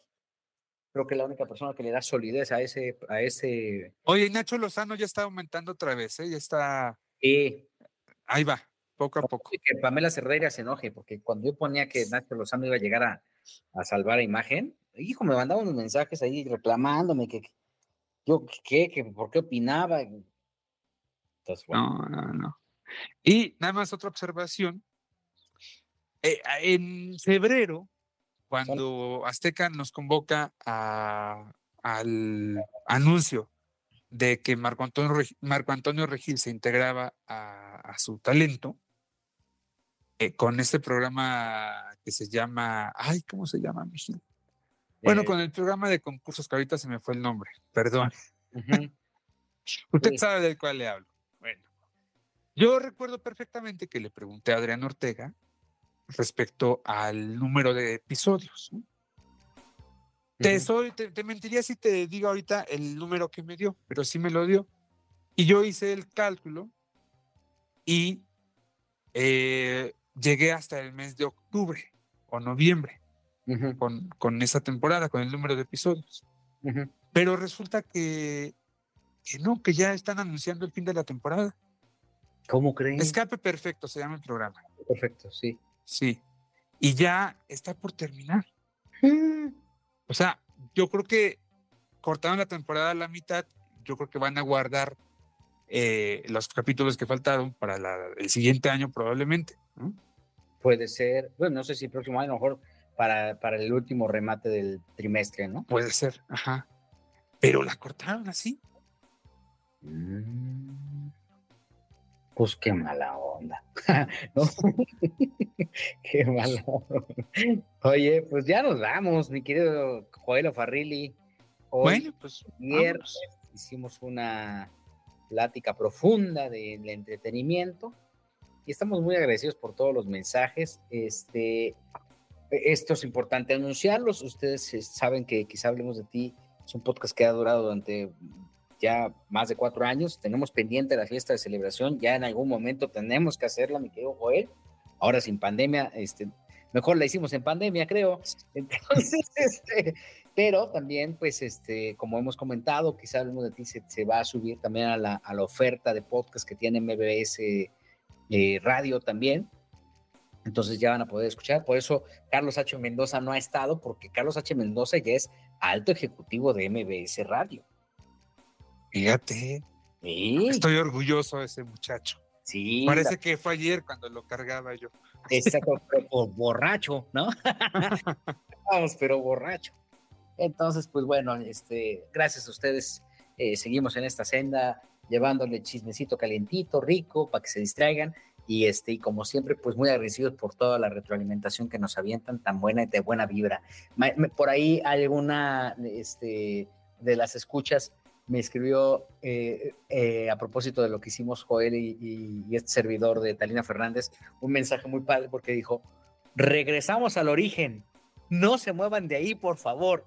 creo que la única persona que le da solidez a ese, a ese. Oye, Nacho Lozano ya está aumentando otra vez, ¿eh? Ya está. Ahí va, poco a poco. Que Pamela Cerreira se enoje, porque cuando yo ponía que Nacho Lozano iba a llegar a, a salvar a imagen, hijo, me mandaban unos mensajes ahí reclamándome que, yo, ¿qué? Que, ¿Por qué opinaba? Entonces, bueno. No, no, no. Y nada más otra observación. Eh, en febrero, cuando Azteca nos convoca al anuncio de que Marco Antonio, Marco Antonio Regil se integraba a, su talento, eh, con este programa que se llama, ay, ¿cómo se llama, Miguel? Bueno, eh, con el programa de concursos que ahorita se me fue el nombre, perdón. Usted sabe del cual le hablo. Yo recuerdo perfectamente que le pregunté a Adrián Ortega respecto al número de episodios. te, soy, te, mentiría si te digo ahorita el número que me dio, pero sí me lo dio. Y yo hice el cálculo y eh, llegué hasta el mes de octubre o noviembre con, con, esa temporada, con el número de episodios. Pero resulta que, que no, que ya están anunciando el fin de la temporada. ¿Cómo creen? Escape Perfecto se llama el programa. Perfecto, sí. Sí. Y ya está por terminar. O sea, yo creo que cortaron la temporada a la mitad. Yo creo que van a guardar eh, los capítulos que faltaron para el siguiente año probablemente. Puede ser, bueno, no sé si el próximo año, a lo mejor para, para el último remate del trimestre, ¿no? Puede ser, ajá. Pero la cortaron así. Mm. Pues qué mala onda. qué mala onda. Oye, pues ya nos vamos, mi querido Joel Farrilli. Hoy, bueno, pues viernes hicimos una plática profunda del entretenimiento y estamos muy agradecidos por todos los mensajes. Este, esto es importante anunciarlos. Ustedes saben que quizá hablemos de ti. Es un podcast que ha durado durante ya más de cuatro años, tenemos pendiente la fiesta de celebración, ya en algún momento tenemos que hacerla, mi querido Joel, ahora sin pandemia, este, mejor la hicimos en pandemia, creo, entonces, este, pero también, pues, este, como hemos comentado, quizá alguno de ti se, va a subir también a la, a la, oferta de podcast que tiene MBS eh, Radio también, entonces ya van a poder escuchar. Por eso Carlos H. Mendoza no ha estado, porque Carlos H. Mendoza ya es alto ejecutivo de MBS Radio. Fíjate. Estoy orgulloso de ese muchacho. Sí. Parece que fue ayer cuando lo cargaba yo. Exacto, pero borracho, ¿no? Vamos, pero borracho. Entonces, pues bueno, este, gracias a ustedes. Eh, seguimos en esta senda, llevándole chismecito calientito, rico, para que se distraigan. Y este, y como siempre, pues muy agradecidos por toda la retroalimentación que nos avientan, tan buena y de buena vibra. Por ahí alguna este, de las escuchas me escribió eh, eh, a propósito de lo que hicimos Joel y, este servidor de Talina Fernández, un mensaje muy padre porque dijo, regresamos al origen, no se muevan de ahí, por favor.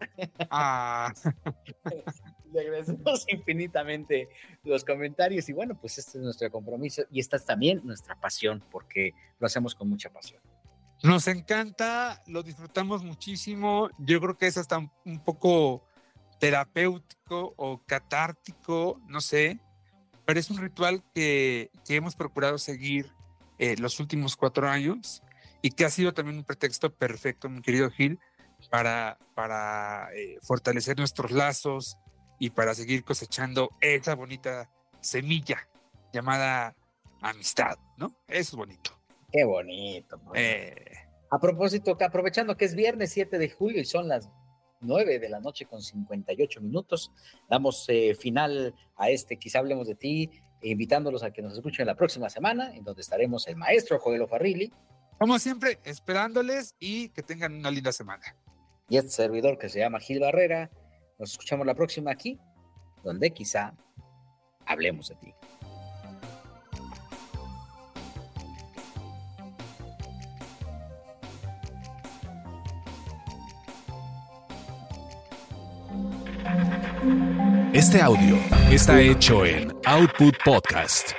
Ah. Le agradecemos infinitamente los comentarios y bueno, pues este es nuestro compromiso y esta es también nuestra pasión porque lo hacemos con mucha pasión. Nos encanta, lo disfrutamos muchísimo. Yo creo que es hasta un poco terapéutico o catártico, no sé, pero es un ritual que, hemos procurado seguir eh, los últimos cuatro años y que ha sido también un pretexto perfecto, mi querido Gil, para, para eh, fortalecer nuestros lazos y para seguir cosechando esa bonita semilla llamada amistad, ¿no? Eso es bonito. Qué bonito. Eh. A propósito, aprovechando que es viernes 7 de julio y son las 9 de la noche con 58 minutos. Damos eh, final a este, quizá hablemos de ti, invitándolos a que nos escuchen la próxima semana, en donde estaremos el maestro Joel Farrilli. Como siempre, esperándoles y que tengan una linda semana. Y este servidor que se llama Gil Barrera, nos escuchamos la próxima aquí, donde quizá hablemos de ti. Este audio está hecho en Output Podcast.